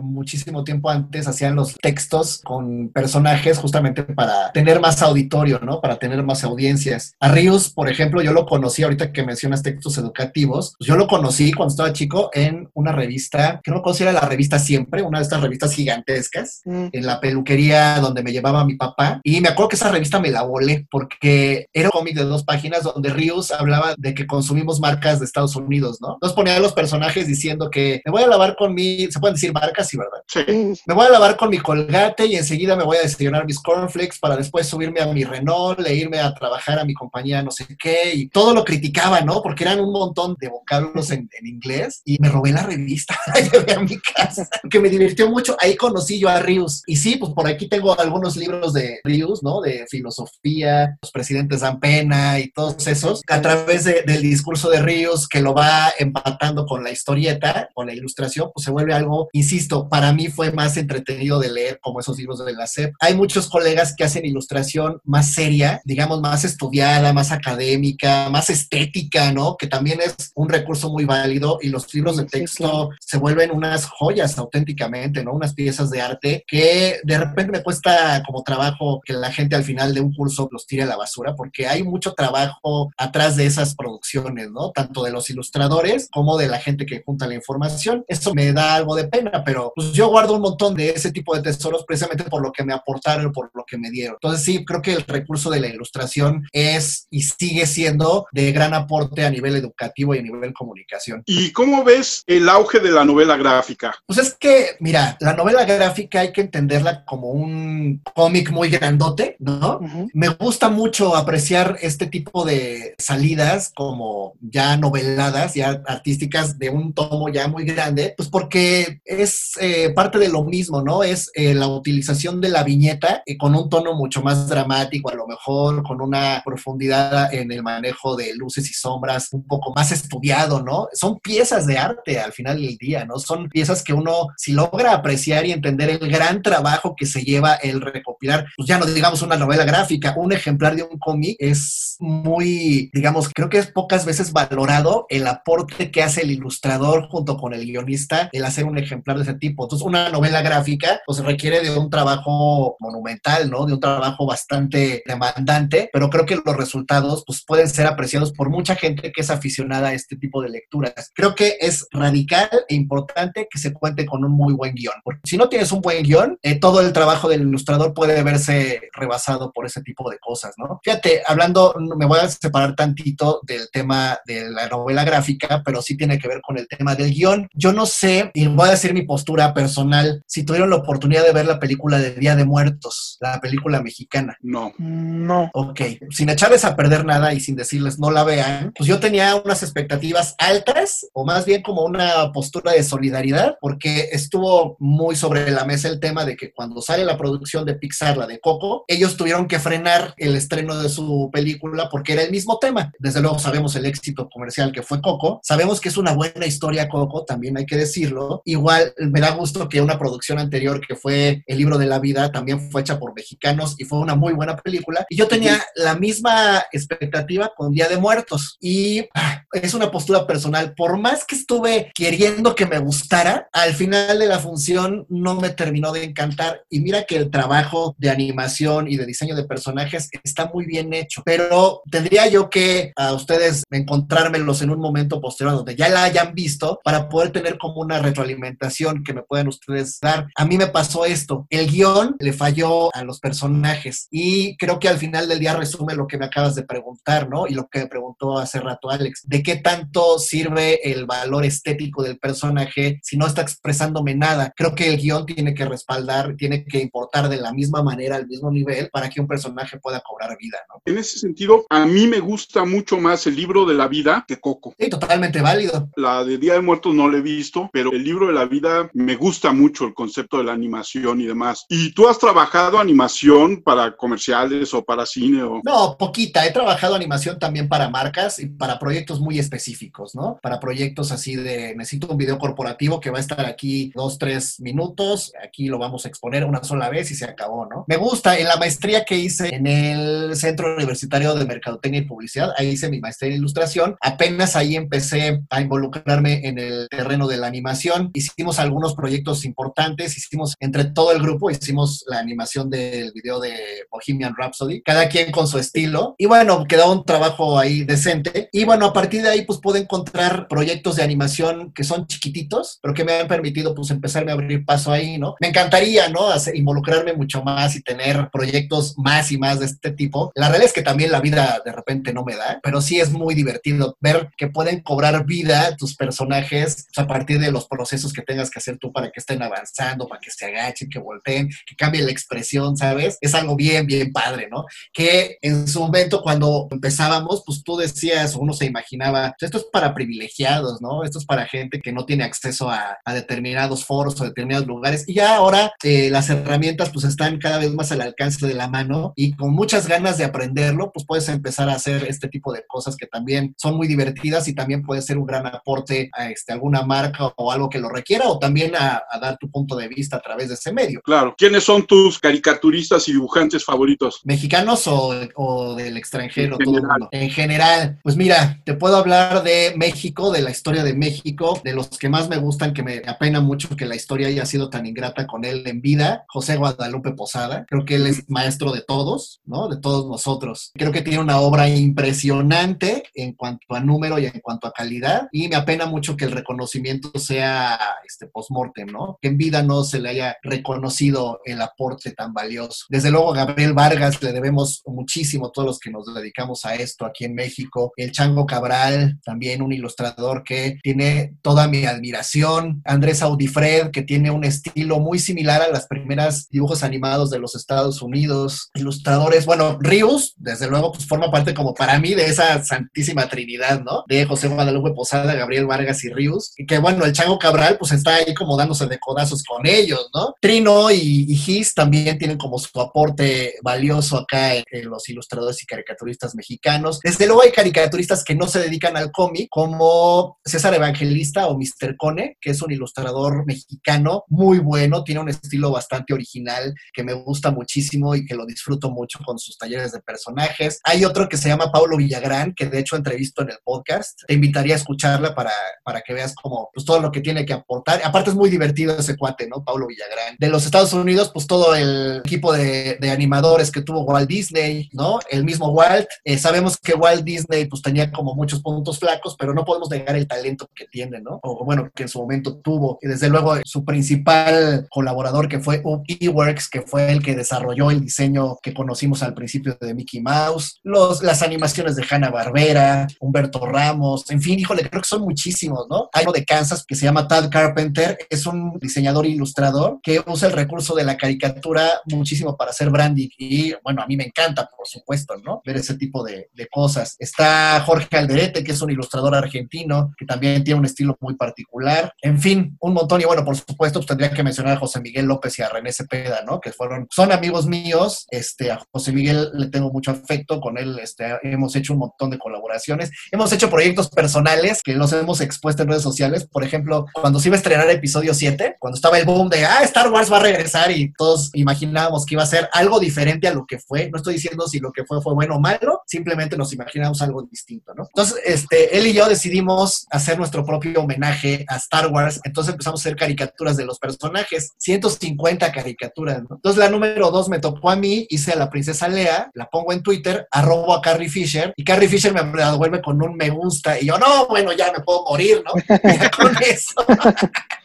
muchísimo tiempo antes hacían los textos con personajes justamente para tener más auditorio, ¿no? Para tener más audiencias. A Ríos, por ejemplo, yo lo conocí ahorita que mencionas textos educativos. Pues yo lo conocí cuando estaba chico en una revista, que no conocía la revista Siempre, una de estas revistas gigantescas, mm. en la peluquería donde me llevaba mi papá. Y me acuerdo que esa revista me la volé porque era un cómic de dos páginas donde Ríos hablaba de que consumimos marcas de Estados Unidos, ¿no? Entonces ponía a los personajes diciendo que me voy a lavar con mi, se pueden decir marcas, sí, ¿verdad? Sí. Me voy a lavar con mi colgate y enseguida me voy a desayunar mis cornflakes para después subirme a mi Renault e irme a trabajar a mi compañía no sé qué. Y todo lo criticaba, ¿no? Porque eran un montón de vocablos en, inglés y me robé la revista, [laughs] la llevé a mi casa, que me divirtió mucho. Ahí conocí yo a Rius. Y sí, pues por aquí tengo algunos libros de Rius, ¿no? De filosofía, los presidentes dan pena y todos esos, a través del discurso de Rius que lo va empatando con la historieta, con la ilustración, pues se vuelve algo, insisto, para mí fue más entretenido de leer como esos libros de la SEP. Hay muchos colegas que hacen ilustración más seria, digamos, más estudiada, más académica, más estética, ¿no? Que también es un recurso muy válido y los libros de texto se vuelven unas joyas auténticamente, ¿no? Unas piezas de arte que de repente me cuesta como trabajo que la gente al final de un curso los tire a la basura porque hay mucho trabajo atrás de esas producciones, ¿no? Tanto de los ilustradores como de la gente que junta la información. Eso me da algo de pena, pero pues yo guardo un montón de ese tipo de tesoros precisamente por lo que me aportaron, por lo que me dieron. Entonces sí, creo que el recurso de la ilustración es y sigue siendo de gran aporte a nivel educativo y a nivel comunicación. ¿Y cómo ves el auge de la novela gráfica? Pues es que, mira, la novela gráfica hay que entenderla como un cómic muy grandote, ¿no? Me gusta mucho apreciar este tipo de salidas como ya noveladas, ya artísticas de un tomo ya muy grande, pues porque es eh, parte de lo mismo, ¿no? Es eh, la utilización de la viñeta eh, con un tono mucho más dramático, a lo mejor con una profundidad en el manejo de luces y sombras un poco más estudiado, ¿no? Son piezas de arte al final del día, ¿no? Son piezas que uno, si logra apreciar y entender el gran trabajo que se lleva el recopilar, pues ya no digamos una novela gráfica, un ejemplar de un cómic es muy, digamos, creo que es pocas veces valorado el aporte que hace el ilustrador junto con el guionista el hacer un ejemplar de ese tipo. Entonces, una novela gráfica, pues requiere de un trabajo monumental, ¿no? De un trabajo bastante demandante, pero creo que los resultados, pues pueden ser apreciados por mucha gente que es aficionada a este tipo de lecturas. Creo que es radical e importante que se cuente con un muy buen guion, porque si no tienes un buen guion, eh, todo el trabajo del ilustrador puede verse rebasado por ese tipo de cosas, ¿no? Fíjate, hablando, me voy a separar tantito del tema de la novela gráfica, pero sí tiene que ver con el tema del guion. Yo no sé, y voy a decir mi postura personal, si tuvieron la oportunidad de ver la película de Día de Muertos, la película mexicana. No. No. Ok, sin echarles a perder nada y sin decirles no la vean, pues yo tenía unas expectativas altas, o más bien como una postura de solidaridad, porque estuvo muy sobre la mesa el tema de que cuando sale la producción de Pixar, la de Coco, ellos tuvieron que frenar el estreno de su película porque era el mismo tema. Desde luego sabemos el éxito comercial que fue Coco, sabemos que es una buena historia Coco, también hay que decirlo. Igual me da gusto que una producción anterior que fue El libro de la vida también fue hecha por mexicanos y fue una muy buena película. Y yo tenía la misma expectativa con Día de Muertos y ah, es una postura personal. Por más que estuve queriendo que me gustara, al final de la función no me terminó de encantar. Y mira que el trabajo de animación y de diseño de personajes está muy bien hecho, pero tendría yo que a ustedes encontrármelos en un momento posterior donde ya la hayan visto para poder tener como una retroalimentación que me puedan ustedes dar. A mí me pasó esto, el guion le falló a los personajes y creo que al final del día resume lo que me acabas de preguntar, ¿no? Y lo que me preguntó hace rato Alex, ¿de qué tanto sirve el valor estético del personaje si no está expresándome nada? Creo que el guion tiene que respaldar, tiene que importar de la misma manera, al mismo nivel, para que un personaje pueda cobrar vida, ¿no? En ese sentido, a mí me gusta mucho más el libro de la vida que Coco. Sí, totalmente válido. La de Día de Muertos no la he visto, pero el libro de la vida me gusta mucho el concepto de la animación y demás. ¿Y tú has trabajado animación para comerciales o para cine? O... No, poquita. He trabajado animación también para marcas y para proyectos muy específicos, ¿no? Para proyectos así de necesito un video corporativo que va a estar aquí dos, tres minutos. Aquí lo vamos a exponer una sola vez y se acabó, ¿no? Me gusta. En la maestría que hice en el Centro Universitario de Mercadotecnia y Publicidad, ahí hice mi maestría en ilustración. Apenas ahí empecé a involucrarme en el terreno de la animación. Hicimos algunos proyectos importantes. Hicimos entre todo el grupo, hicimos la animación del video de Bohemian Rhapsody, cada quien con su estilo. Y bueno, quedó un trabajo ahí decente. Y bueno, a partir de ahí, pues pude encontrar proyectos de animación que son chiquititos, pero que me han permitido, pues, empezarme a abrir paso ahí, ¿no? Me encantaría, ¿no? Hacer, involucrarme mucho más y tener proyectos más y más de este tipo. La realidad es que también la vida de repente no me da, pero sí es muy divertido ver que pueden cobrar vida tus personajes pues, a partir de los procesos que tengas que hacer tú para que estén avanzando, para que se agachen, que volteen, que cambie la expresión, ¿sabes? Es algo bien, bien padre, ¿no? Que en su momento cuando empezábamos, pues tú decías, uno se imaginaba, esto es para privilegiados, ¿no? Esto es para gente que no tiene acceso a, a determinados foros o determinados lugares. Y ya ahora eh, las herramientas pues están cada vez más al alcance de la mano y con muchas ganas de aprenderlo, pues puedes empezar a hacer este tipo de cosas que también son muy divertidas y también puede ser un gran aporte a este, alguna marca o algo que lo requiera o también a, a dar tu punto de vista a través de ese medio. Claro. ¿Quiénes son tus caricaturistas y dibujantes favoritos? ¿Mexicanos o, o del extranjero? En todo general. mundo? En general, pues mira, te puedo hablar de México, de la historia de México, de los que más me gustan, que me apena mucho que la historia haya sido tan ingrata con él en vida, José Guadalupe Posada. Creo que él es maestro de todos, ¿no? De todos nosotros. Creo que tiene una obra impresionante en cuanto a número y en cuanto a calidad. Y me apena mucho que el reconocimiento sea este post-mortem, ¿no? Que en vida no se le haya reconocido el aporte tan valioso. Desde luego, Gabriel Vargas le debemos muchísimo, todos los que nos dedicamos a esto aquí en México. El Chango Cabral, también un ilustrador que tiene toda mi admiración. Andrés Audifred, que tiene un estilo muy similar a las primeras dibujos animados de los Estados Unidos. Ilustradores, bueno, Rius, desde luego, pues forma parte como para mí de esa santísima trinidad, ¿no? De José Guadalupe Posada, Gabriel Vargas y Rius. Y que bueno, el Chango Cabral, pues está ahí como dándose de codazos con ellos, ¿no? Trino y, y Gis también tienen como su aporte valioso acá en, en los ilustradores y caricaturistas mexicanos. Desde luego hay caricaturistas que no se dedican al cómic, como César Evangelista o Mr. Cone, que es un ilustrador mexicano muy bueno, tiene un estilo bastante original que me gusta muchísimo y que lo disfruto mucho con sus talleres de personajes. Hay otro que se llama Paulo Villagrán, que de hecho entrevisto en el podcast. Te invitaría a escucharla para, para que veas como pues, todo lo que tiene que aportar. Aparte es muy divertido ese cuate, ¿no? Paulo Villagrán. De los Estados Unidos, pues todo el equipo de, animadores que tuvo Walt Disney, ¿no? El mismo Walt. Eh, sabemos que Walt Disney pues tenía como muchos puntos flacos, pero no podemos negar el talento que tiene, ¿no? O bueno, que en su momento tuvo. Y desde luego su principal colaborador que fue Eworks, que fue el que desarrolló el diseño que conocimos al principio de Mickey Mouse, los, las animaciones de Hanna Barbera, Humberto Ramos, en fin, híjole, creo que son muchísimos, ¿no? Hay uno de Kansas que se llama Tad Carpenter, es un diseñador ilustrador que usa el recurso de la caricatura muchísimo para hacer branding y bueno, a mí me encanta, por supuesto, ¿no? Ver ese tipo de, de cosas. Está Jorge Alderete, que es un ilustrador argentino, que también tiene un estilo muy particular. En fin, un montón. Y bueno, por supuesto, pues, tendría que mencionar a José Miguel López y a René Cepeda, ¿no? Que fueron, son amigos míos. Este, a José Miguel le tengo mucho afecto. Con él este, hemos hecho un montón de colaboraciones. Hemos hecho proyectos personales que los hemos expuesto en redes sociales. Por ejemplo, cuando se iba a episodio 7, cuando estaba el boom de, ah, Star Wars va a regresar y todos imaginábamos que iba a ser algo diferente a lo que fue. No estoy diciendo si lo que fue fue bueno o malo, simplemente nos imaginamos algo distinto, ¿no? Entonces, este, él y yo decidimos hacer nuestro propio homenaje a Star Wars. Entonces empezamos a hacer caricaturas de los personajes, 150 caricaturas, ¿no? Entonces la número dos me tocó a mí, hice a la princesa Lea, la pongo en Twitter, arrobo a Carrie Fisher, y Carrie Fisher me devuelve con un me gusta, y yo, no, bueno, ya me puedo morir, ¿no? [laughs] Con eso.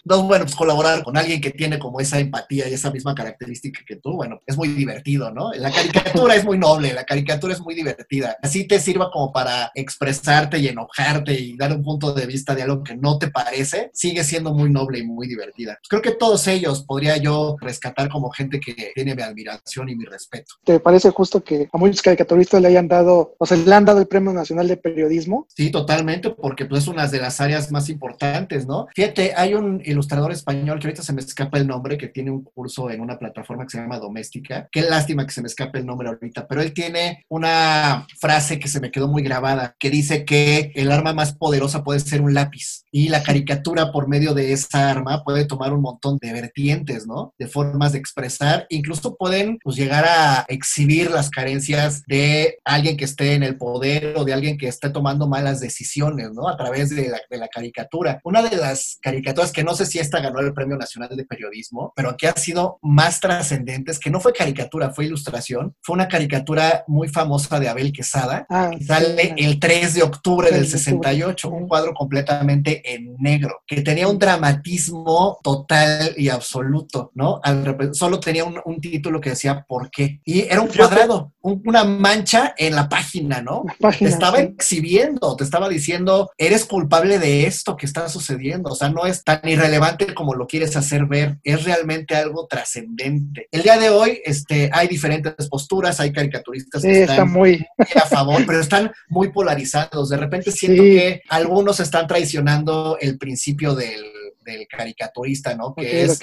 Entonces, bueno, pues colaborar con alguien que tiene como esa empatía y esa misma característica que tú, bueno, es muy divertido, ¿no? La caricatura es muy noble, la caricatura es muy divertida. Así te sirva como para expresarte y enojarte y dar un punto de vista de algo que no te parece, sigue siendo muy noble y muy divertida. Pues creo que todos ellos podría yo rescatar como gente que tiene mi admiración y mi respeto. ¿Te parece justo que a muchos caricaturistas le hayan dado, o sea, le han dado el Premio Nacional de Periodismo? Sí, totalmente, porque pues es una de las áreas más importantes, ¿no? Fíjate, hay un ilustrador español que ahorita se me escapa el nombre, que tiene un curso en una plataforma que se llama Doméstica. Qué lástima que se me escape el nombre ahorita, pero él tiene una frase que se me quedó muy grabada, que dice que el arma más poderosa puede ser un lápiz y la caricatura por medio de esa arma puede tomar un montón de vertientes, ¿no? De formas de expresar, incluso pueden pues, llegar a exhibir las carencias de alguien que esté en el poder o de alguien que esté tomando malas decisiones, ¿no? A través de la, de la caricatura. Una de las caricaturas que no sé si esta ganó el Premio Nacional de Periodismo, pero que ha sido más trascendentes, que no fue caricatura, fue ilustración, fue una caricatura muy famosa de Abel Quesada, Ah, que sale el 3 de octubre del 3 de octubre. 68, un cuadro completamente en negro, que tenía un dramatismo total y absoluto, ¿no? Al solo tenía un, un título que decía ¿por qué? Y era un cuadrado, un- una mancha en la página, ¿no? La Te página, estaba sí. exhibiendo, te estaba diciendo, eres culpable de esto que está sucediendo. O sea, no es tan irrelevante como lo quieres hacer ver, es realmente algo trascendente. El día de hoy este, hay diferentes posturas, hay caricaturistas Sí, que está están muy... a favor, pero están muy polarizados. De repente siento Sí. que algunos están traicionando el principio del, del caricaturista, ¿no? Que es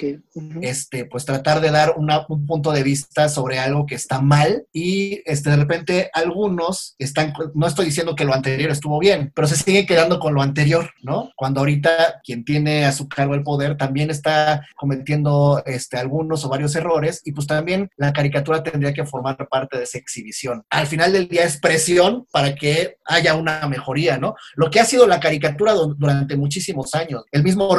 este, pues tratar de dar una- un punto de vista sobre algo que está mal y este, de repente algunos están, no estoy diciendo que lo anterior estuvo bien, pero se siguen quedando con lo anterior, ¿no? Cuando ahorita quien tiene a su cargo el poder también está cometiendo este, algunos o varios errores y pues también la caricatura tendría que formar parte de esa exhibición. Al final del día es presión para que haya una mejoría, ¿no? Lo que ha sido la caricatura du- durante muchísimos años. El mismo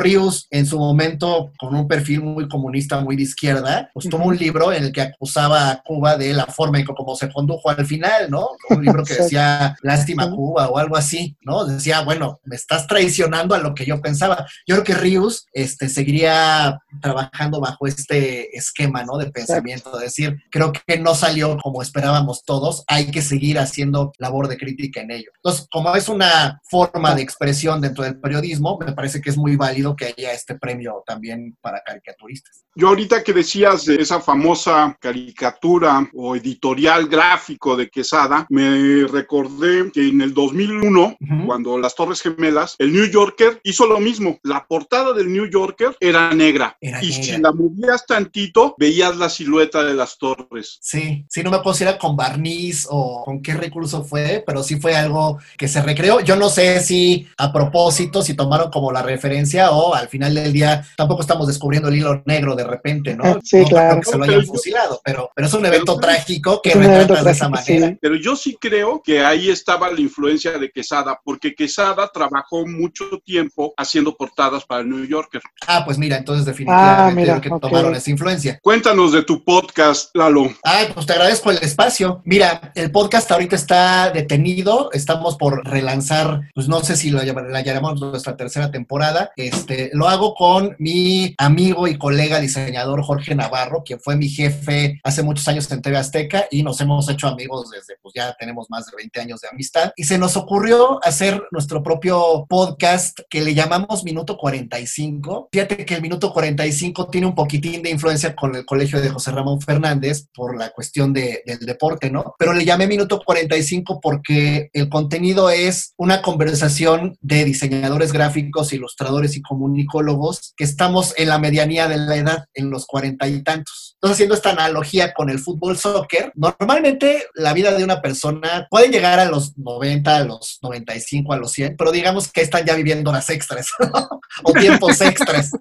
En su momento con un perfil muy comunista, muy de izquierda, pues tuvo Ujú. un libro en el que acusaba a Cuba de la forma en que como se condujo al final, ¿no? Un libro que [laughs] decía lástima. Cuba o algo así, ¿no? Decía, bueno, me estás traicionando a lo que yo pensaba. Yo creo que Rius este, seguiría trabajando bajo este esquema, ¿no? De pensamiento, de decir, creo que no salió como esperábamos todos, hay que seguir haciendo labor de crítica en ello. Entonces, como es una forma de expresión dentro del periodismo, me parece que es muy válido que haya este premio también para caricaturistas. Yo ahorita que decías de esa famosa caricatura o editorial gráfico de Quesada, me recordé que en el 2001, cuando las Torres Gemelas, el New Yorker hizo lo mismo. La portada del New Yorker era negra. y si la movías tantito, veías la silueta de las torres. Sí, sí, no me puedo era con barniz o con qué recurso fue, pero sí fue algo que se recreó. Yo no sé si a propósito, si tomaron como la referencia o al final del día tampoco estamos descubriendo el hilo negro de repente, ¿no? Sí, claro. Que se lo hayan fusilado, pero, pero es un evento trágico que retrata de esa manera. Pero yo sí creo que ahí estaba la influencia de Quesada, porque Quesada trabajó mucho tiempo haciendo portadas para el New Yorker. Ah, pues mira, entonces definitivamente ah, que tomaron esa influencia. Cuéntanos de tu podcast, Lalo. Ay, pues te agradezco el espacio. Mira, el podcast ahorita está detenido, estamos por relanzar, pues no sé si lo la llamamos nuestra tercera temporada. Este, lo hago con mi amigo y colega diseñador Jorge Navarro, quien fue mi jefe hace muchos años en TV Azteca y nos hemos hecho amigos desde, pues ya tenemos más de 20 años de amistad. Y se nos ocurrió hacer nuestro propio podcast que le llamamos Minuto 45. Fíjate que el Minuto 45 tiene un poquitín de influencia con el colegio de José Ramón Fernández por la cuestión de, del deporte, ¿no? Pero le llamé Minuto 45 porque el contenido es una conversación de diseñadores gráficos, ilustradores y comunicólogos que estamos en la medianía de la edad, en los cuarenta y tantos. Entonces, haciendo esta analogía con el fútbol soccer, normalmente la vida de una persona puede llegar a los 90, a los 95, a los 100, pero digamos que están ya viviendo las extras [laughs] o tiempos extras.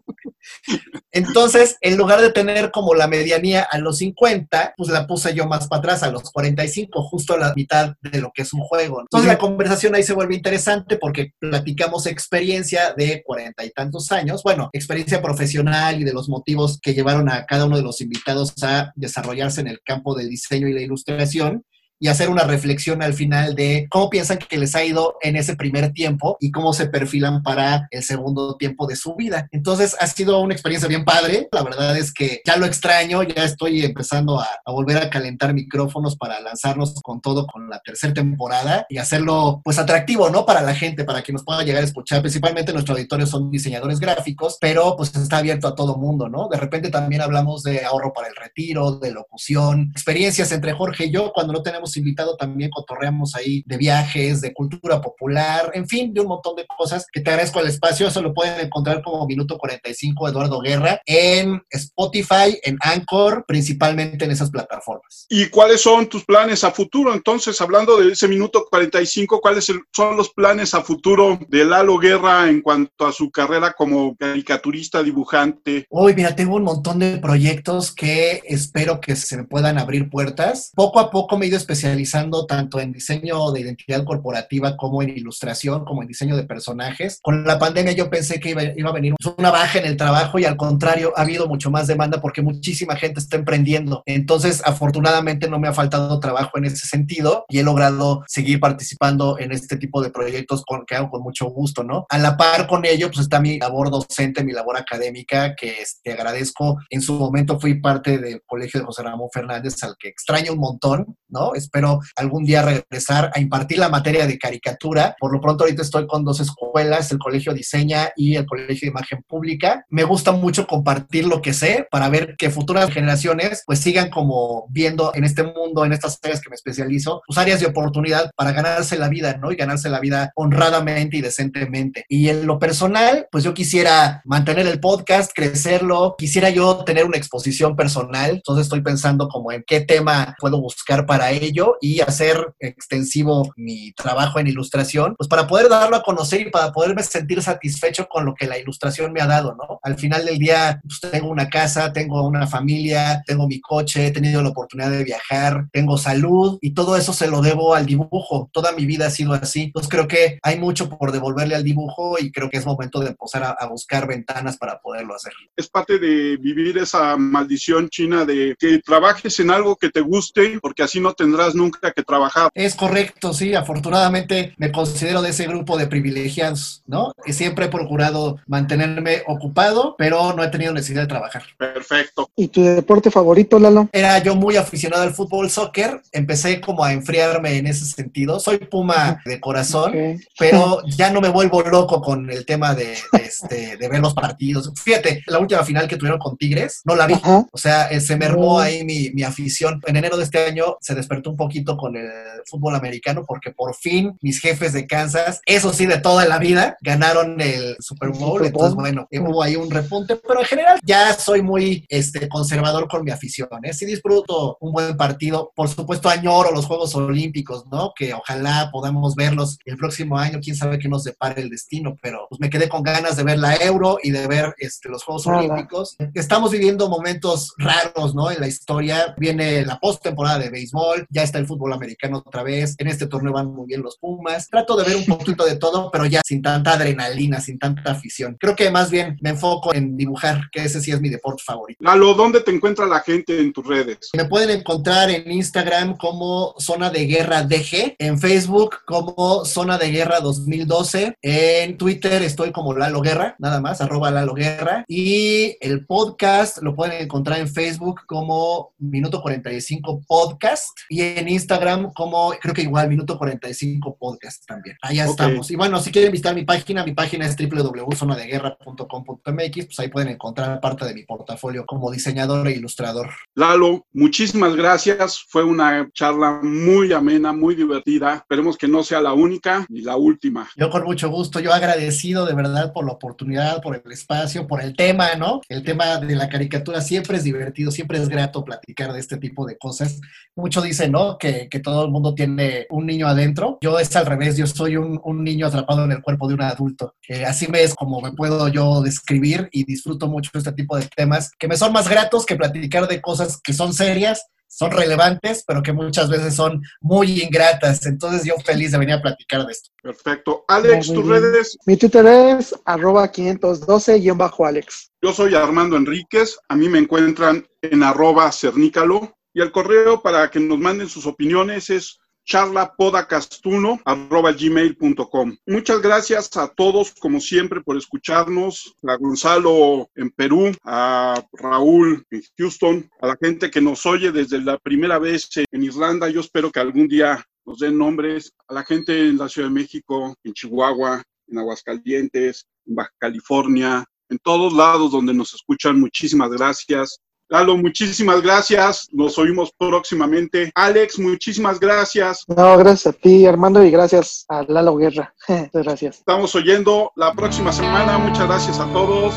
Entonces, en lugar de tener como la medianía a los 50, pues la puse yo más para atrás, a los 45, justo a la mitad de lo que es un juego. Entonces, la conversación ahí se vuelve interesante porque platicamos experiencia de cuarenta y tantos años, bueno, experiencia profesional y de los motivos que llevaron a cada uno de los invitados a desarrollarse en el campo del diseño y la ilustración y hacer una reflexión al final de cómo piensan que les ha ido en ese primer tiempo y cómo se perfilan para el segundo tiempo de su vida. Entonces ha sido una experiencia bien padre. La verdad es que ya lo extraño, ya estoy empezando a, volver a calentar micrófonos para lanzarnos con todo con la tercera temporada y hacerlo pues atractivo, ¿no? Para la gente, para que nos pueda llegar a escuchar. Principalmente nuestro auditorio son diseñadores gráficos, pero pues está abierto a todo mundo, ¿no? De repente también hablamos de ahorro para el retiro, de locución, experiencias entre Jorge y yo cuando no tenemos invitado también cotorreamos ahí de viajes, de cultura popular, en fin, de un montón de cosas que te agradezco al espacio. Eso lo pueden encontrar como Minuto 45 Eduardo Guerra en Spotify, en Anchor, principalmente en esas plataformas. ¿Y cuáles son tus planes a futuro? Entonces, hablando de ese Minuto 45, ¿cuáles son los planes a futuro de Lalo Guerra en cuanto a su carrera como caricaturista, dibujante? Uy, mira, tengo un montón de proyectos que espero que se me puedan abrir puertas. Poco a poco me he ido especializando especializando tanto en diseño de identidad corporativa como en ilustración, como en diseño de personajes. Con la pandemia yo pensé que iba, iba a venir una baja en el trabajo y al contrario, ha habido mucho más demanda porque muchísima gente está emprendiendo. Entonces, afortunadamente no me ha faltado trabajo en ese sentido y he logrado seguir participando en este tipo de proyectos con, que hago con mucho gusto, ¿no? A la par con ello, pues está mi labor docente, mi labor académica, que te este, agradezco. En su momento fui parte del Colegio de José Ramón Fernández, al que extraño un montón, ¿no? Espero algún día regresar a impartir la materia de caricatura. Por lo pronto ahorita estoy con dos escuelas, el Colegio Diseña y el Colegio de Imagen Pública. Me gusta mucho compartir lo que sé para ver que futuras generaciones pues sigan como viendo en este mundo, en estas áreas que me especializo, pues áreas de oportunidad para ganarse la vida, ¿no? Y ganarse la vida honradamente y decentemente. Y en lo personal, pues yo quisiera mantener el podcast, crecerlo, quisiera yo tener una exposición personal, entonces estoy pensando como en qué tema puedo buscar para ello y hacer extensivo mi trabajo en ilustración, pues para poder darlo a conocer y para poderme sentir satisfecho con lo que la ilustración me ha dado, ¿no? Al final del día, pues tengo una casa, tengo una familia, tengo mi coche, he tenido la oportunidad de viajar, tengo salud y todo eso se lo debo al dibujo. Toda mi vida ha sido así. Entonces creo que hay mucho por devolverle al dibujo y creo que es momento de empezar a, a buscar ventanas para poderlo hacer. Es parte de vivir esa maldición china de que trabajes en algo que te guste, porque así no no tendrás nunca que trabajar. Es correcto, sí, afortunadamente me considero de ese grupo de privilegiados, ¿no? Y siempre he procurado mantenerme ocupado, pero no he tenido necesidad de trabajar. Perfecto. ¿Y tu deporte favorito, Lalo? Era yo muy aficionado al fútbol, soccer, empecé como a enfriarme en ese sentido. Soy puma de corazón, pero ya no me vuelvo loco con el tema de, de, este, de ver los partidos. Fíjate, la última final que tuvieron con Tigres, no la vi. Ajá. O sea, eh, se mermó ahí mi, mi afición. En enero de este año se despertó un poquito con el fútbol americano porque por fin mis jefes de Kansas, eso sí, de toda la vida, ganaron el Super Bowl. Entonces, bueno, hubo ahí un repunte, pero en general ya soy muy este, conservador con mi afición. ¿eh? Sí disfruto un buen partido. Por supuesto, añoro los Juegos Olímpicos, ¿no? Que ojalá podamos verlos el próximo año. Quién sabe qué nos depare el destino, pero pues me quedé con ganas de ver la Euro y de ver este, los Juegos. Olímpicos. Estamos viviendo momentos raros, ¿no? En la historia. Viene la postemporada de béisbol, ya está el fútbol americano otra vez. En este torneo van muy bien los Pumas. Trato de ver un poquito de todo, pero ya sin tanta adrenalina, sin tanta afición. Creo que más bien me enfoco en dibujar, que ese sí es mi deporte favorito. Lalo, ¿dónde te encuentra la gente en tus redes? Me pueden encontrar en Instagram como Zona de Guerra DG, en Facebook como Zona de Guerra 2012, en Twitter estoy como Lalo Guerra, nada más, arroba Lalo Guerra, y el podcast lo pueden encontrar en Facebook como Minuto 45 Podcast y en Instagram como, creo que igual, Minuto 45 Podcast también. Allá estamos. Y bueno, si quieren visitar mi página, mi página es www.zonadeguerra.com.mx, pues ahí pueden encontrar parte de mi portafolio como diseñador e ilustrador. Lalo, muchísimas gracias. Fue una charla muy amena, muy divertida. Esperemos que no sea la única ni la última. Yo con mucho gusto, yo agradecido de verdad por la oportunidad, por el espacio, por el tema, ¿no? El tema de la caricatura siempre es divertido, siempre es grato platicar de este tipo de cosas. Mucho dicen, ¿no? Que, que todo el mundo tiene un niño adentro. Yo es al revés, yo soy un, un niño atrapado en el cuerpo de un adulto. Eh, así me es como me puedo yo describir y disfruto mucho este tipo de temas que me son más gratos que platicar de cosas que son serias son relevantes, pero que muchas veces son muy ingratas. Entonces yo feliz de venir a platicar de esto. Perfecto. Alex, tus redes. Mi Twitter es arroba 512-Alex. Yo soy Armando Enríquez. A mí me encuentran en arroba cernícalo. Y el correo para que nos manden sus opiniones es charlapodacastuno arroba gmail.com. Muchas gracias a todos, como siempre, por escucharnos. A Gonzalo en Perú, a Raúl en Houston, a la gente que nos oye desde la primera vez en Irlanda. Yo espero que algún día nos den nombres. A la gente en la Ciudad de México, en Chihuahua, en Aguascalientes, en Baja California, en todos lados donde nos escuchan. Muchísimas gracias. Lalo, muchísimas gracias. Nos oímos próximamente. Alex, muchísimas gracias. No, gracias a ti, Armando, y gracias a Lalo Guerra. [laughs] Muchas gracias. Estamos oyendo la próxima semana. Muchas gracias a todos.